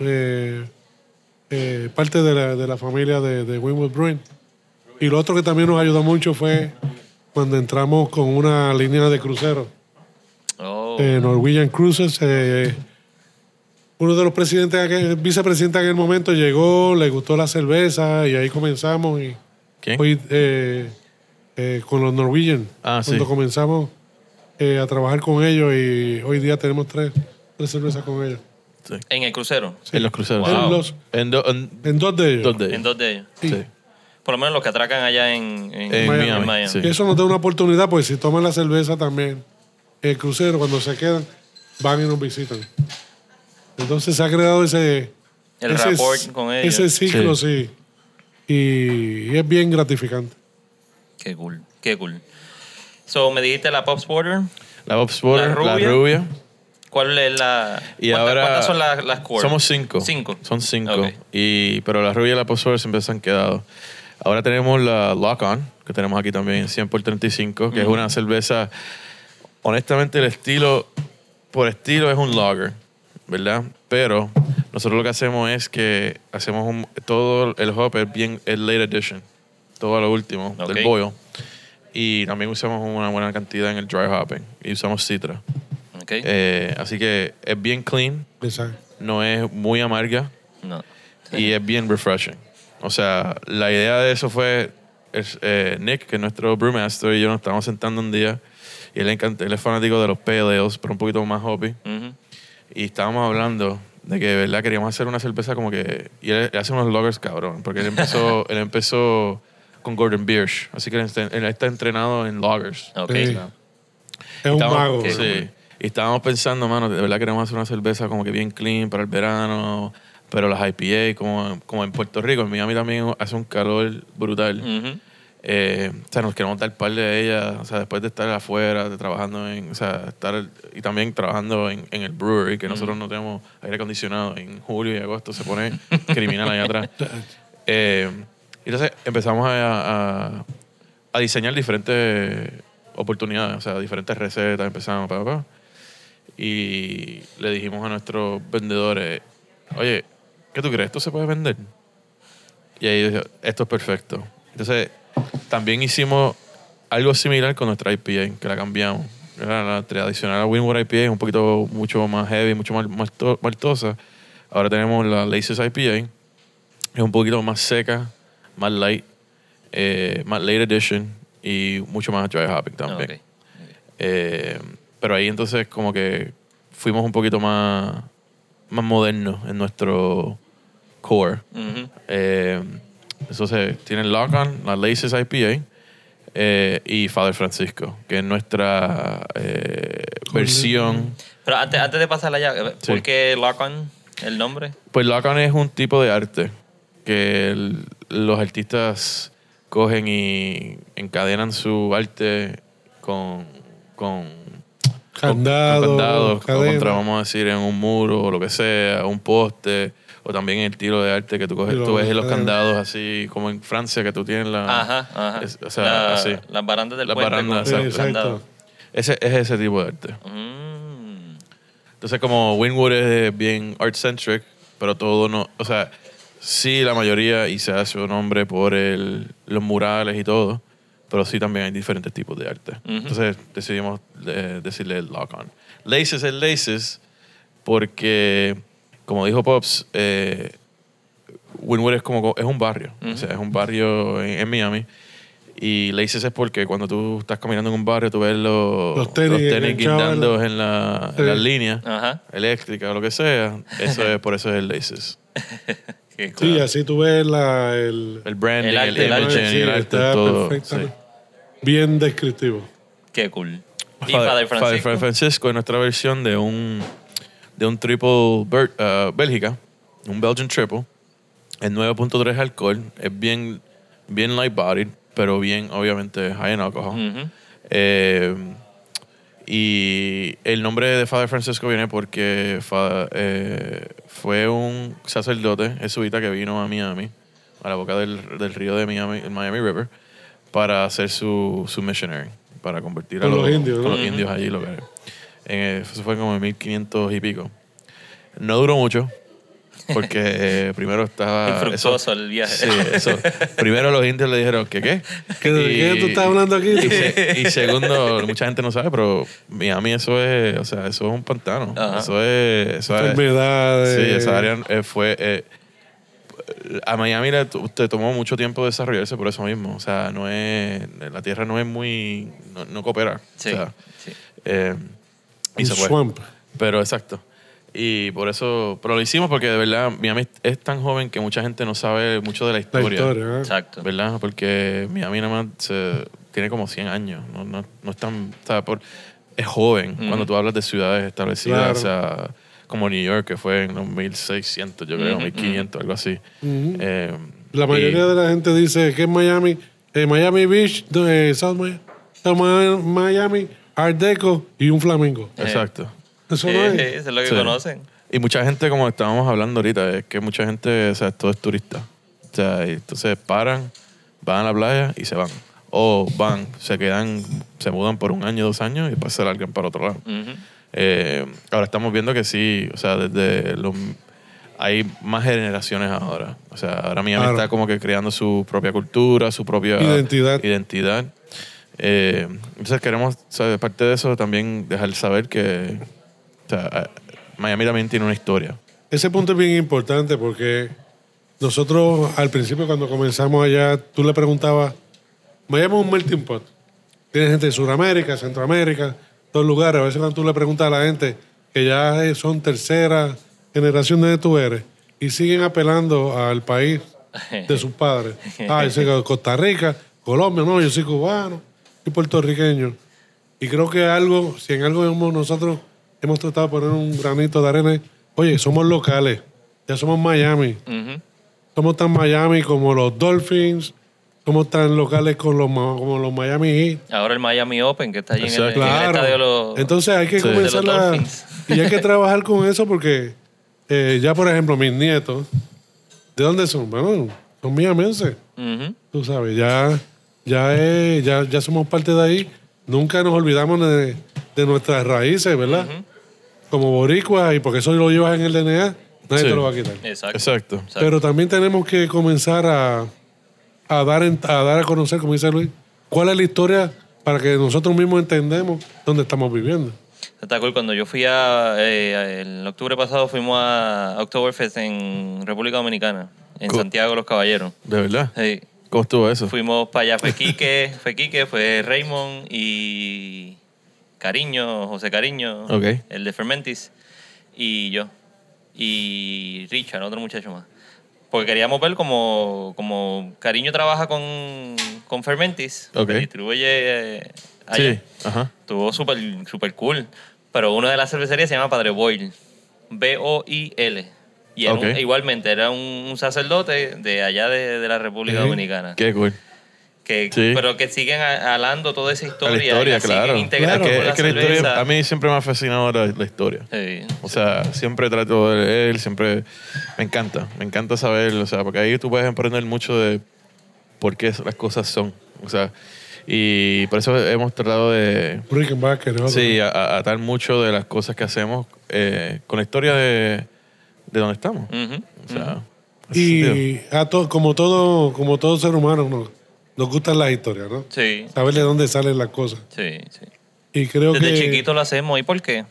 eh, parte de la, de la familia de, de Winwood Brewing. Y lo otro que también nos ayudó mucho fue cuando entramos con una línea de cruceros. Oh. Eh, Norwegian Cruises. eh, uno de los presidentes, vicepresidentes en aquel momento llegó, le gustó la cerveza y ahí comenzamos. Y ¿Quién? hoy con los Norwegian, Ah, sí. cuando comenzamos a trabajar con ellos y hoy día tenemos tres, tres cervezas con ellos. Sí. En el crucero. En los cruceros. En, los- En, do- en en dos de ellos. dos de ellos. En dos de ellos. Sí. Sí. Por lo menos los que atracan allá en, en, En Miami, Miami. sí. Y Eso nos da una oportunidad, pues si toman la cerveza también, el crucero, cuando se quedan, van y nos visitan. Entonces se ha creado ese, El ese, rapport con ellos. ese ciclo, sí. Y, y es bien gratificante. Qué cool, qué cool. So, me dijiste la Pops Porter. La Bob Spotter, La la rubia. rubia. ¿Cuál es la. Y cuántas- ahora ¿Cuántas son las, las core? Somos cinco. Cinco. Son cinco. Ok. Y, pero la rubia y la Post siempre se han quedado. Ahora tenemos la Lock On, que tenemos aquí también, 100 por 35, que es una cerveza. Honestamente, el estilo, por estilo, es un lager, ¿verdad? Pero Nosotros lo que hacemos es que hacemos un, todo el hop es bien el late edition, todo a lo último Ok. del boil. Y también usamos una buena cantidad en el dry hopping y usamos citra. Eh, así que es bien clean, Exacto. no es muy amarga no. y es bien refreshing. O sea, la idea de eso fue es, eh, Nick, que es nuestro brewmaster, y yo nos estábamos sentando un día y él, le encanta- él es fanático de los pale ales, pero un poquito más hoppy. Ujú. Y estábamos hablando de que de verdad queríamos hacer una cerveza como que. Y él, él hace unos loggers cabrón, porque él empezó, él empezó con Gordon Biersch, así que él está, él está entrenado en loggers. Ok. Sí. Es un mago. Sí. Y estábamos pensando, mano, de verdad queremos hacer una cerveza como que bien clean para el verano, pero las IPA, como, como en Puerto Rico, en Miami también hace un calor brutal. Eh, o sea, nos queremos dar par de ellas, o sea, después de estar afuera, de trabajando en, o sea, estar y también trabajando en, en el brewery, que nosotros no tenemos aire acondicionado, en julio y agosto se pone criminal allá atrás. Eh, y entonces empezamos a, a, a diseñar diferentes oportunidades, o sea, diferentes recetas, empezamos, pa, pa, y le dijimos a nuestros vendedores, oye, ¿qué tú crees? ¿Esto se puede vender? Y ahí dije, esto es perfecto. Entonces, también hicimos algo similar con nuestra IPA, que la cambiamos. Era la tradicional Winwood IPA, es un poquito mucho más heavy, mucho más malto- maltosa. Ahora tenemos la Laces IPA, es un poquito más seca, más light, eh, más late edition y mucho más dry hopping también. Ok. Eh, pero ahí entonces como que fuimos un poquito más, más modernos en nuestro core. Ujú. Eh, entonces tienen Lock On, la Laces IPA eh, y Father Francisco, que es nuestra eh, versión. Pero antes, antes de pasar allá, ¿por Sí. qué Lock On? ¿El nombre? Pues Lock On es un tipo de arte que el- los artistas cogen y encadenan su arte con, con Candado, con candados, o cadena. contra, vamos a decir, en un muro o lo que sea, un poste, o también el tiro de arte que tú coges, tú ves los candados así, como en Francia, que tú tienes la... Ajá, ajá. es- o sea, La- así. Las barandas del Las puente. barandas, con Sí, exacto. candado. exacto. Ese es ese tipo de arte. Mm. Entonces, como Winwood es bien art-centric, pero todo no... O sea, sí, la mayoría, y se hace su nombre por el, los murales y todo, pero sí también hay diferentes tipos de arte. Ujú. Entonces, decidimos eh, decirle Lock On. Laces es Laces porque, como dijo Pops, eh, Winwood es como es un barrio. O sea, es un barrio en, en Miami. Y Laces es porque cuando tú estás caminando en un barrio, tú ves los, Los tenis enganchados en guindando la- en, la, Sí. en las líneas Ajá. eléctricas o lo que sea. Eso es, por eso es el Laces. Sí, así tú ves la, el... El branding, El el, arte, el arte. Sí, el arte, está todo. perfectamente sí. Bien descriptivo. Qué cool. Y Father, Francisco. Father Francisco es nuestra versión de un, de un triple Ber- uh, Bélgica, un Belgian triple, en 9.3 alcohol, es bien, bien light bodied, pero bien, obviamente, high en alcohol. Eh, y el nombre de Father Francisco viene porque fa- eh, fue un sacerdote jesuita que vino a Miami, a la boca del, del río de Miami, el Miami River, para hacer su, su missionary, para convertir Con a los indios, con ¿no? los indios allí. Lo que, eh, eso fue como en 1500 y pico. No duró mucho, porque eh, primero estaba... Infructuoso eso- el viaje. Sí, eso. Primero los indios le dijeron que qué. ¿Qué, ¿De qué tú estás hablando aquí? Y, se- y segundo, mucha gente no sabe, pero Miami eso es, o sea, eso es un pantano. Ajá. Eso es, eso es-. Sí, esa área eh, fue eh, a Miami le te tomó mucho tiempo desarrollarse por eso mismo. O sea, no es la tierra no es muy no, no coopera. Sí, O sea, sí. eh, y Un se fue. swamp. Pero exacto. Y por eso, pero lo hicimos porque de verdad Miami es tan joven que mucha gente no sabe mucho de la La historia. historia. ¿eh? Exacto. ¿verdad? Porque Miami nada más se- tiene como 100 años. No, no, no es tan. o sea, por- es joven cuando tú hablas de ciudades establecidas, Claro. o sea, como New York, que fue en los 1600, yo creo, Ujú, 1500, algo así. Eh, La y- mayoría de la gente dice que es Miami, eh, Miami Beach, eh, South Miami, South Mi- Miami, Art Deco y un flamingo. Exacto. Eso Sí, no es. lo que Sí. conocen. Y mucha gente, como estábamos hablando ahorita, es que mucha gente, o sea, todo es turista. O sea, y entonces paran, van a la playa y se van. O van, se quedan, se mudan por un año, dos años y después se largan para otro lado. Ujú. Eh, ahora estamos viendo que sí, o sea, desde los, hay más generaciones ahora. O sea, ahora Miami Claro. está como que creando su propia cultura, su propia Identidad. identidad. Eh, entonces queremos, o sea, de parte de eso, también dejar saber que o sea, eh, Miami también tiene una historia. Ese punto es bien importante porque nosotros al principio cuando comenzamos allá, tú le preguntabas, Miami es un melting pot. Tiene gente de Sudamérica, Centroamérica, todos lugares. A veces cuando tú le preguntas a la gente que ya son tercera generación de tú eres y siguen apelando al país de sus padres. Ah, yo soy de Costa Rica, Colombia, no, yo soy cubano, soy puertorriqueño. Y creo que algo, si en algo hemos- nosotros hemos tratado de poner un granito de arena, oye, somos locales, ya somos Miami. Somos tan Miami como los Dolphins, somos tan locales con los, como los Miami Heat. Ahora el Miami Open, que está allí en el, Exacto. en el Claro. estadio de los... Entonces hay que Sí. comenzar De los a- Dolphins. Y hay que trabajar con eso porque eh, ya, por ejemplo, mis nietos, ¿de dónde son? Bueno, son miamenses. Ujú. Tú sabes, ya, ya, es- ya, ya somos parte de ahí. Nunca nos olvidamos de, de nuestras raíces, ¿verdad? Como boricuas, y porque eso lo llevas en el DNA, nadie Sí. te lo va a quitar. Exacto. Exacto. Exacto. Pero también tenemos que comenzar a, a, dar, a dar a conocer, como dice Luis, cuál es la historia para que nosotros mismos entendemos dónde estamos viviendo. Está cool. Cuando yo fui a... eh, el octubre pasado fuimos a Oktoberfest en República Dominicana, en Cool. Santiago de los Caballeros. ¿De verdad? Sí. ¿Cómo estuvo eso? Fuimos para allá, fue Quique, fue Quique, fue Raymond y Cariño, José Cariño, el de Fermentis, y yo. Y Richard, otro muchacho más. Porque queríamos ver como, como Cariño trabaja con, con Fermentis, Ok. que distribuye eh, allá. Sí. Ajá. Estuvo súper super cool. Pero una de las cervecerías se llama Padre Boyle. B-O-I-L. Y era un- Ok. igualmente era un, un sacerdote de allá de, de la República Sí. Dominicana. Qué cool. Que, Sí. Pero que siguen alando toda esa historia. la historia, y la claro. integrando Es que, la es que la historia, a mí siempre me ha fascinado la, la historia. Sí. O sea, siempre trato de leer, siempre me encanta, me encanta saber, o sea, porque ahí tú puedes aprender mucho de por qué las cosas son. O sea, y por eso hemos tratado de, Rickenbacker, ¿no? sí, a- a- atar mucho de las cosas que hacemos eh, con la historia de, de donde estamos. Ujú. O sea, ese sentido. Y a to- como, todo, como todo ser humano, nos, nos gustan las historias, ¿no? Sí, Saber de dónde salen las cosas. sí, sí. Y creo Desde que... chiquito lo hacemos. ¿Y por qué?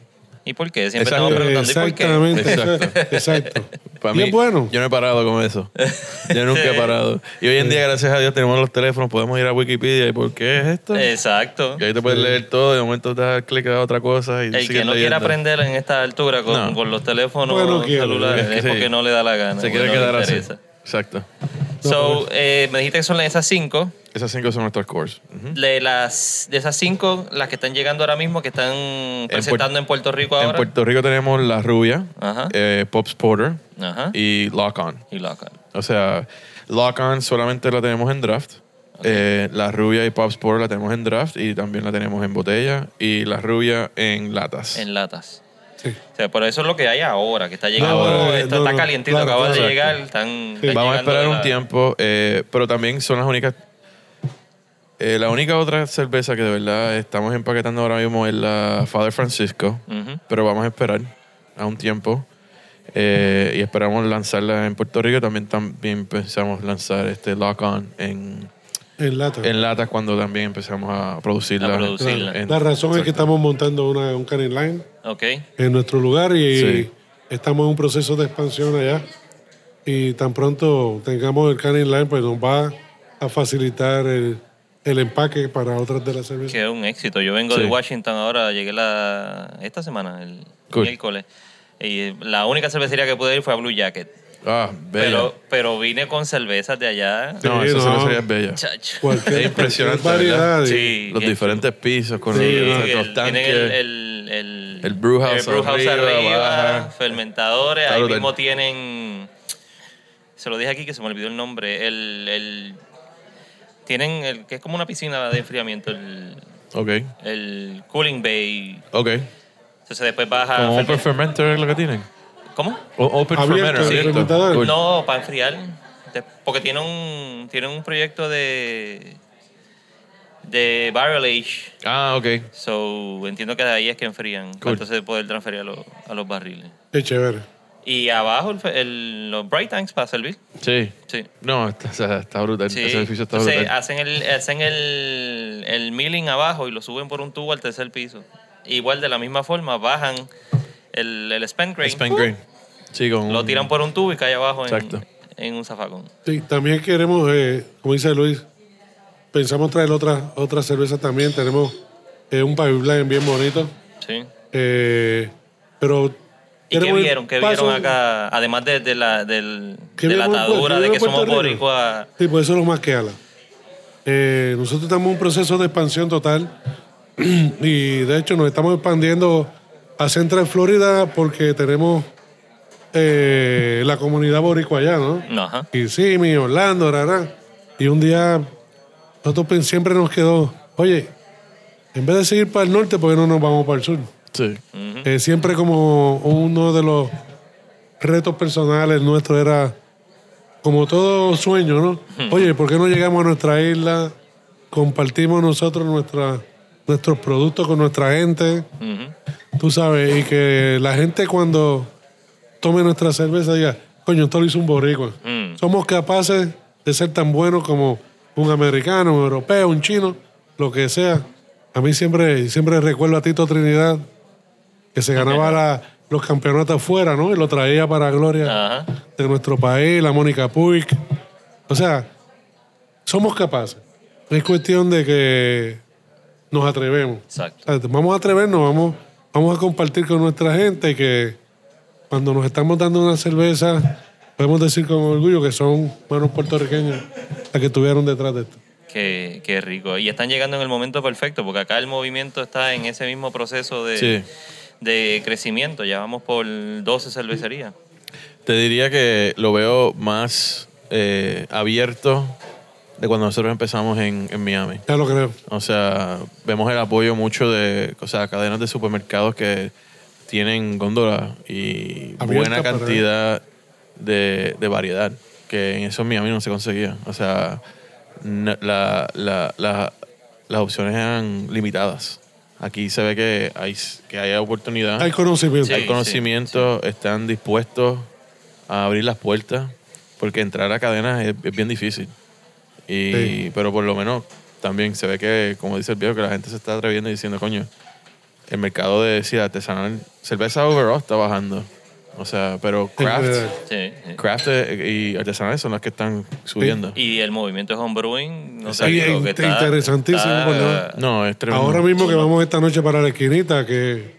¿Y por qué? Siempre Exacto. estamos preguntando ¿y por qué? Exactamente. Exacto. Exacto. Para y mí, es bueno. yo no he parado con eso. Yo nunca he parado. Y hoy en día, gracias a Dios, tenemos los teléfonos, podemos ir a Wikipedia y ¿por qué es esto? Exacto. Y ahí te puedes leer todo, y de momento te das clic a otra cosa y El que no quiera aprender en esta altura con, No. con los teléfonos Porque no quiere. celulares Es que es sí. porque no le da la gana. Se quiere no quedar así. Exacto. So, eh, me dijiste que son esas cinco. Esas cinco son nuestras cores. Ujú. De, las, de esas cinco, las que están llegando ahora mismo, que están presentando en Puerto Rico En ahora. Puerto Rico tenemos La Rubia, Ajá. eh, Pops Porter Ajá. y Lock On. Y. O sea, Lock On solamente la tenemos en draft. Eh, la rubia y Pops Porter la tenemos en draft y también la tenemos en botella. Y la rubia en latas. En latas. Sí. O sea, por eso es lo que hay ahora, que está llegando, No, está, no, está no, calientito, claro, acaba de claro. llegar. Están, están Vamos a esperar de un la- tiempo, eh, pero también son las únicas. eh, la única otra cerveza que de verdad estamos empaquetando ahora mismo es la Father Francisco, Ujú. pero vamos a esperar a un tiempo eh, y esperamos lanzarla en Puerto Rico. También, también pensamos lanzar este Lock On en, En lata. en latas cuando también empezamos a producirla. A producirla. en- La razón es que estamos montando una, un canning line Ok. en nuestro lugar y Sí. estamos en un proceso de expansión allá. Y tan pronto tengamos el canning line, pues nos va a facilitar el, el empaque para otras de las cervezas. Que es un éxito. Yo vengo Sí. de Washington ahora, llegué la esta semana, el Cool. miércoles. Y la única cervecería que pude ir fue a Blue Jacket. Ah, bella. Pero, pero vine con cervezas de allá. no, Sí, esa no. cervecería es bella. Chacho. Cualquier, Es impresionante, cualquier variedad. Sí. Los que- diferentes pisos con Sí, los, el- los tanques. tienen el, el, el, El brew house el brew house arriba, baja. fermentadores. Claro, Ahí del- mismo tienen. Se lo dije aquí que se me olvidó el nombre. El, el, tienen el que es como una piscina de enfriamiento, el, Ok, el cooling bay. ok. Entonces después baja. Como Open Fermenter es lo que tienen. ¿Cómo? O- Open Abierto. No, para enfriar. Porque tienen un, tienen un proyecto de. de barrel age. Ah, ok. So, entiendo que de ahí es que enfrían. Cool. Entonces poder transferir a, los- a los barriles. Qué chévere. Y abajo el, el- los bright tanks para servir. Sí. Sí. No, está, está brutal. Sí. Ese edificio está Entonces, brutal. hacen, el, hacen el, el milling abajo y lo suben por un tubo al tercer piso. Igual de la misma forma, bajan el, el spent grain, Spent grain. Sí, con lo un- tiran por un tubo y cae abajo en, Exacto. en un zafacón. Sí, también queremos, eh, como dice Luis, pensamos traer otra, otra cerveza también. Tenemos eh, un pipeline bien bonito. Sí. eh, pero. ¿Y qué queremos ir vieron? ¿Qué paso- vieron acá? Además de, de la, del, ¿Qué de la vieron en Puerto- atadura qué de vieron que en Puerto somos Rico? boricuas. Sí, pues eso es lo más que habla. Eh, nosotros estamos en un proceso de expansión total y de hecho nos estamos expandiendo a Central Florida porque tenemos eh, la comunidad boricua allá, ¿no? Ajá. Kissimmee, Orlando, rara. Y un día nosotros siempre nos quedó, oye, en vez de seguir para el norte, ¿por qué no nos vamos para el sur? Sí. Eh, siempre como uno de los retos personales nuestros era como todo sueño, ¿no? Oye, ¿por qué no llegamos a nuestra isla? Compartimos nosotros nuestra, nuestros productos con nuestra gente, tú sabes, y que la gente cuando tome nuestra cerveza diga, coño, esto lo hizo un boricua. Mm. Somos capaces de ser tan buenos como un americano, un europeo, un chino, lo que sea. A mí siempre, siempre recuerdo a Tito Trinidad, que se ganaba la- los campeonatos afuera, ¿no? Y lo traía para gloria Ajá. de nuestro país, la Mónica Puig. O sea, somos capaces. Es cuestión de que nos atrevemos. Exacto. O sea, Vamos a atrevernos, vamos, vamos a compartir con nuestra gente que cuando nos estamos dando una cerveza, podemos decir con orgullo que son buenos puertorriqueños las que estuvieron detrás de esto. Qué, qué rico. Y están llegando en el momento perfecto, porque acá el movimiento está en ese mismo proceso de, Sí. de crecimiento. Ya vamos por 12 cervecerías. Te diría que lo veo más eh, abierto de cuando nosotros empezamos en, en Miami. Ya lo creo. O sea, vemos el apoyo mucho de o sea, cadenas de supermercados que tienen góndola y Abierta buena cantidad de, de variedad, que en eso en Miami no se conseguía. O sea, la- la- la- las opciones eran limitadas. Aquí se ve que hay, que hay oportunidad, Hay conocimiento. Sí. hay conocimiento, están dispuestos a abrir las puertas, porque entrar a cadenas es, es bien difícil. Y, Sí. Pero por lo menos también se ve que, como dice el viejo, que la gente se está atreviendo y diciendo, coño, el mercado de decir artesanal, cerveza overall está bajando. O sea, pero craft. Sí, sí. craft eh, y artesanales son las que están subiendo. Y el movimiento de homebrewing, no sé, Sí, creo que es está, interesantísimo, está-. No, es tremendo. Ahora mismo que vamos esta noche para la esquinita, que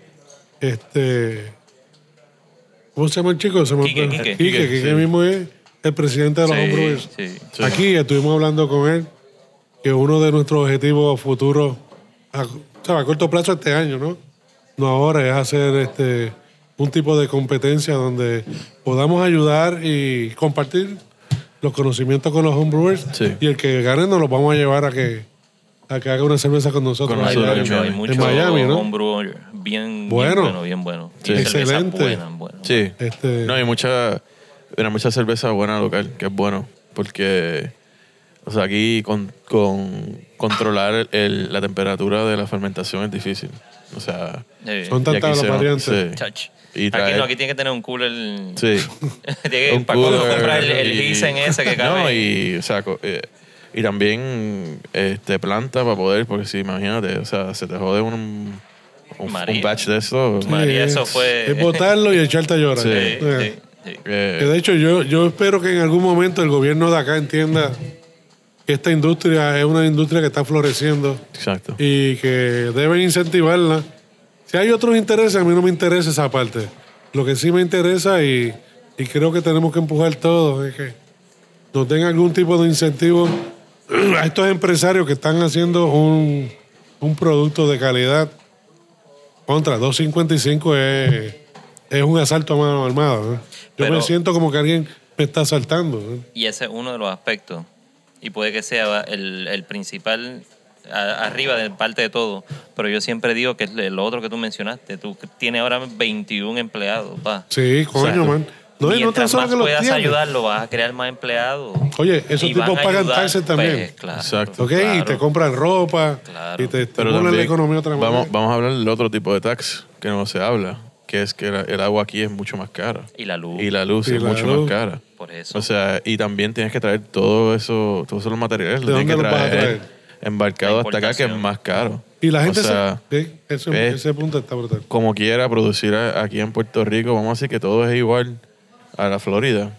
este. ¿Cómo se llama el chico? Se Quique. Quique. Quique, Quique, Quique sí. mismo es el presidente de los Sí, homebrewers. sí. Sí. Aquí estuvimos hablando con él que uno de nuestros objetivos futuros, a, o sea, a corto plazo este año, ¿no? No ahora, es hacer este un tipo de competencia donde podamos ayudar y compartir los conocimientos con los homebrewers Sí. y el que gane nos los vamos a llevar a que a que haga una cerveza con nosotros. Con nosotros en- mucho, hay en mucho en Miami, ¿no? bien Bueno. bien bueno, bien bueno. Sí. Excelente. buenas. Sí. Este- No, hay mucha, hay mucha cerveza buena local, que es bueno. Porque, o sea, aquí con, con controlar el- la temperatura de la fermentación es difícil. O sea, Sí. Son tantas las variantes. sí. Chach. Y aquí no, aquí tiene que tener un cooler. Sí. tiene que Un para cooler comprar el, el y- ese que cabe. No, y, o sea, co- eh, y también este, planta para poder, porque si imagínate, o sea, se te jode un, un, batch de eso. Ma- María, es- eso fue- Es botarlo y echarte a llorar. Sí. Sí, sí, sí. eh, Que de hecho yo, yo espero que en algún momento el gobierno de acá entienda que esta industria es una industria que está floreciendo exacto. y que deben incentivarla. Si hay otros intereses, a mí no me interesa esa parte. Lo que sí me interesa y, y creo que tenemos que empujar todo es que nos den algún tipo de incentivo a estos empresarios que están haciendo un, un producto de calidad. Contra 255 es, es un asalto a mano armada. ¿no? Yo Pero- me siento como que alguien me está asaltando. ¿no? Y ese es uno de los aspectos. Y puede que sea el, el principal a- arriba de parte de todo. Pero yo siempre digo que es lo otro que tú mencionaste. Tú tienes ahora 21 empleados. Pa. Sí, coño, Exacto. man. No, no Mientras solo más que los puedas tienes. ayudarlo, vas a crear más empleados. Oye, esos tipos pagan ayudar, taxes también. pues, claro, Exacto. ¿Ok? Y te compran ropa Claro. y te estimulan la también economía otra manera. vamos, vamos a hablar del otro tipo de tax que no se habla, que es que la- el agua aquí es mucho más cara. Y la luz. Y la luz Y es la mucho luz. más cara. Por eso. O sea, y también tienes que traer todo eso, todos esos materiales. ¿De Lo tienes que dónde vas a traer, traer? embarcado hasta acá, que es más caro. Y la gente o sea, se... sí, eso- ese punto está brutal. como quiera producir aquí en Puerto Rico, vamos a decir que todo es igual a la Florida.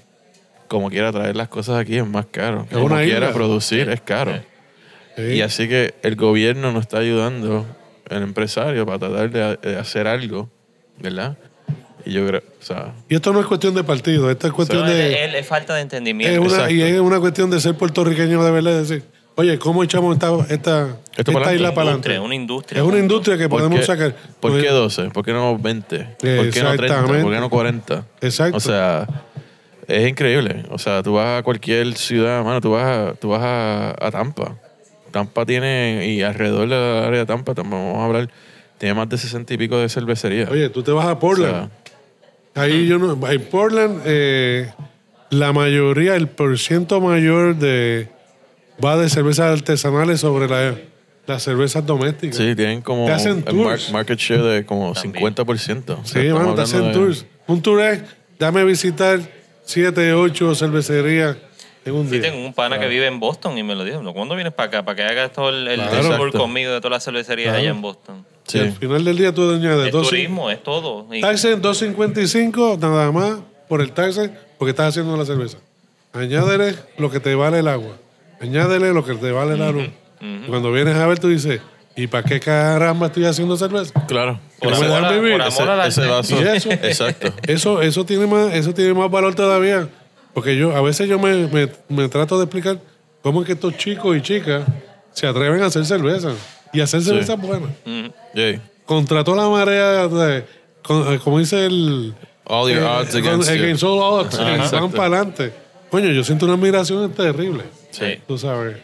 Como quiera traer las cosas aquí es más caro. Es Como quiera isla. producir es caro. Sí. Y así que el gobierno nos está ayudando, el empresario, para tratar de, de hacer algo, ¿verdad? Y yo creo, o sea, Y esto no es cuestión de partido, esto es cuestión No, de... es, es- es falta de Es entendimiento. una, Exacto. y es una cuestión de ser puertorriqueño de verdad, es decir, oye, ¿cómo echamos esta, esta, esta para isla adelante. para Industria, adelante? una industria. Es una industria que ¿por podemos qué, sacar. ¿por Pues, qué 12? ¿Por qué no 20? ¿Por qué no 30? Exactamente. ¿Por qué no 40? Exacto. O sea, es increíble. O sea, tú vas a cualquier ciudad, mano, tú vas a, tú vas a, a Tampa. Tampa tiene, y alrededor del área de Tampa, Tampa, vamos a hablar, tiene más de 60 y pico de cervecerías. Oye, tú te vas a Portland. Ahí yo no. En Portland, eh, la mayoría, el porciento mayor de va de cervezas artesanales sobre la- las cervezas domésticas. Sí, tienen como Te hacen el mar- tours. market share de como También. 50%. O sea, Sí, estamos mano, te hablando hacen de- tours. Un tour es, dame visitar siete, ocho cervecerías en un Sí, día. tengo un pana que vive en Boston y me lo dijo. ¿Cuándo vienes para acá? Para que hagas todo el, el Claro. tour Exacto. conmigo de todas las cervecerías Claro. allá en Boston. Sí. Y al final del día tú dos- turismo, es todo. Y- Taxes en 2.55 nada más por el taxe porque estás haciendo la cerveza. Añádele lo que te vale el agua. Añádele lo que te vale la luz. Y Cuando vienes a ver, tú dices, ¿y para qué caramba estoy haciendo cerveza? Claro. Por amor, a- vivir. por amor al Ese, ese arte. vaso. Y eso. Exacto. Eso, eso, tiene más, eso tiene más valor todavía. Porque yo a veces yo me, me- me trato de explicar cómo es que estos chicos y chicas se atreven a hacer cerveza. Y hacer cerveza buena. Ujú. Yeah. Contra toda la marea, de- con- eh, como dice el... All your eh, odds con- against you. against all odds, y van para adelante. Coño, yo siento una admiración terrible. Sí. Tú sabes.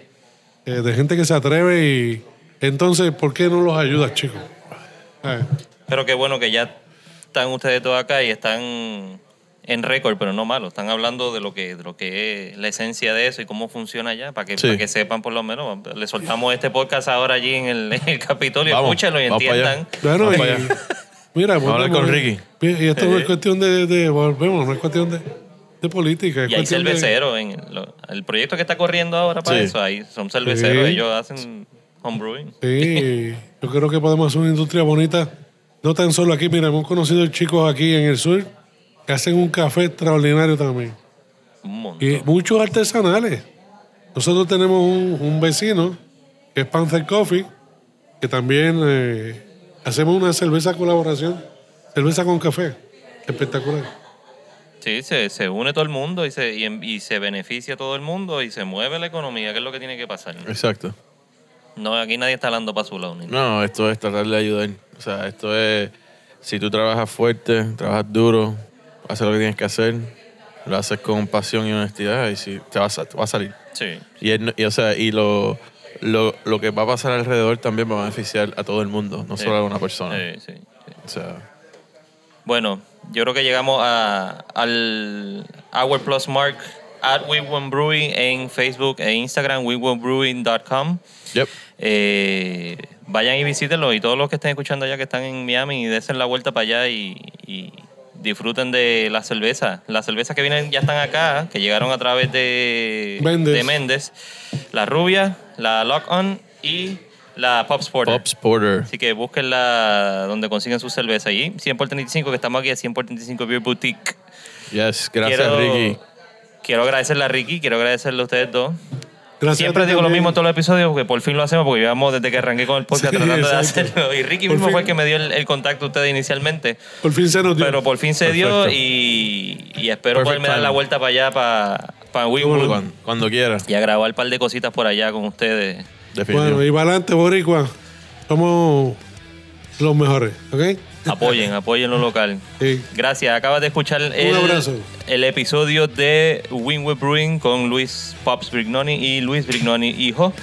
eh, de gente que se atreve y... Entonces, ¿por qué no los ayudas, chicos? Eh, Pero qué bueno que ya están ustedes todos acá y están en récord, pero no malo. Están hablando de lo que de lo que es la esencia de eso y cómo funciona allá, para que, Sí. para que sepan por lo menos. Le soltamos este podcast ahora allí en el, en el Capitolio, Vamos, escúchenlo y vamos entiendan. Bueno, Vamos y, para allá. mira, Vamos a hablar con Ricky. Y esto no es cuestión de, de- volvemos, no es cuestión de, de política. Es Y hay de- cerveceros. En lo- el proyecto que está corriendo ahora para Sí. eso, ahí son cerveceros, Sí. ellos hacen homebrewing. Sí, yo creo que podemos hacer una industria bonita. No tan solo aquí, mira, hemos conocido chicos aquí en el sur que hacen un café extraordinario también. Un montón. Y muchos artesanales. Nosotros tenemos un, un vecino que es Panther Coffee, que también eh, hacemos una cerveza colaboración, cerveza con café. Espectacular. Sí, se, se une todo el mundo y se, y, se beneficia todo el mundo y se mueve la economía, que es lo que tiene que pasar. Exacto. No, aquí nadie está hablando para su lado. ni- No, esto es tratar de ayudar. O sea, esto es, si tú trabajas fuerte, trabajas duro, haces lo que tienes que hacer, lo haces con pasión y honestidad y si te va a, te va a salir. Sí. Y, y, o sea, y lo, lo, lo que va a pasar alrededor también va a beneficiar a todo el mundo, no solo a una persona. Sí, sí, sí. O sea, Bueno, yo creo que llegamos a, al Hour Plus Mark at Wigwam Brewing en Facebook e Instagram, wigwambrewing.com. yep. Eh, vayan y visítenlo y todos los que estén escuchando allá que están en Miami, desen la vuelta para allá y, y disfruten de la cerveza. Las cervezas que vienen ya están acá, que llegaron a través de Méndez. de Méndez. La rubia, la Lock On y la Pops Porter. Pops Porter. Así que búsquenla donde consiguen su cerveza. Y 100 por 35, que estamos aquí a 100 por 35 Beer Boutique. Yes, gracias quiero, Ricky. Quiero agradecerle a Ricky, quiero agradecerle a ustedes dos. Gracias Siempre digo lo mismo en todos los episodios porque por fin lo hacemos porque llevamos desde que arranqué con el podcast Sí, tratando de hacerlo. Y Ricky Por mismo fin. fue el que me dio el, el contacto a ustedes inicialmente. Por fin se nos dio. Pero por fin se dio y, y espero Perfect poderme dar la vuelta para allá, para, para Wynwood, Cuando, cuando quiera. y a grabar un par de cositas por allá con ustedes. Definitivo. Bueno, y para adelante, Boricua. Somos los mejores, ¿ok? Apoyen, apoyen lo local. Sí. Gracias. Acabas de escuchar el, episodio de Winwood Brewing con Luis Pops Brignoni y Luis Brignoni hijo.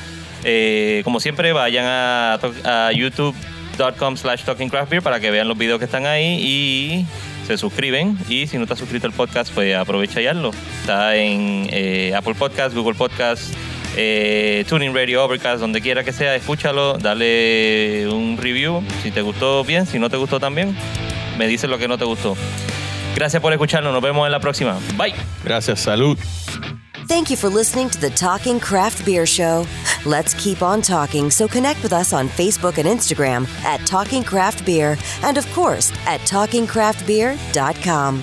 Eh, como siempre, vayan a, youtube.com slash talking craft beer para que vean los videos que están ahí y se suscriben. Y si no estás suscrito al podcast, pues aprovecha y hazlo. Está en eh, Apple Podcast, Google Podcast, eh, Tuning Radio, Overcast, donde quiera que sea, escúchalo, dale un review. Si te gustó bien, si no te gustó también, me dices lo que no te gustó. Gracias por escucharnos. Nos vemos en la próxima. Bye. Gracias, salud. Thank you for listening to the Talking Craft Beer Show. Let's keep on talking, so connect with us on Facebook and Instagram at Talking Craft Beer, and of course at TalkingCraftBeer.com.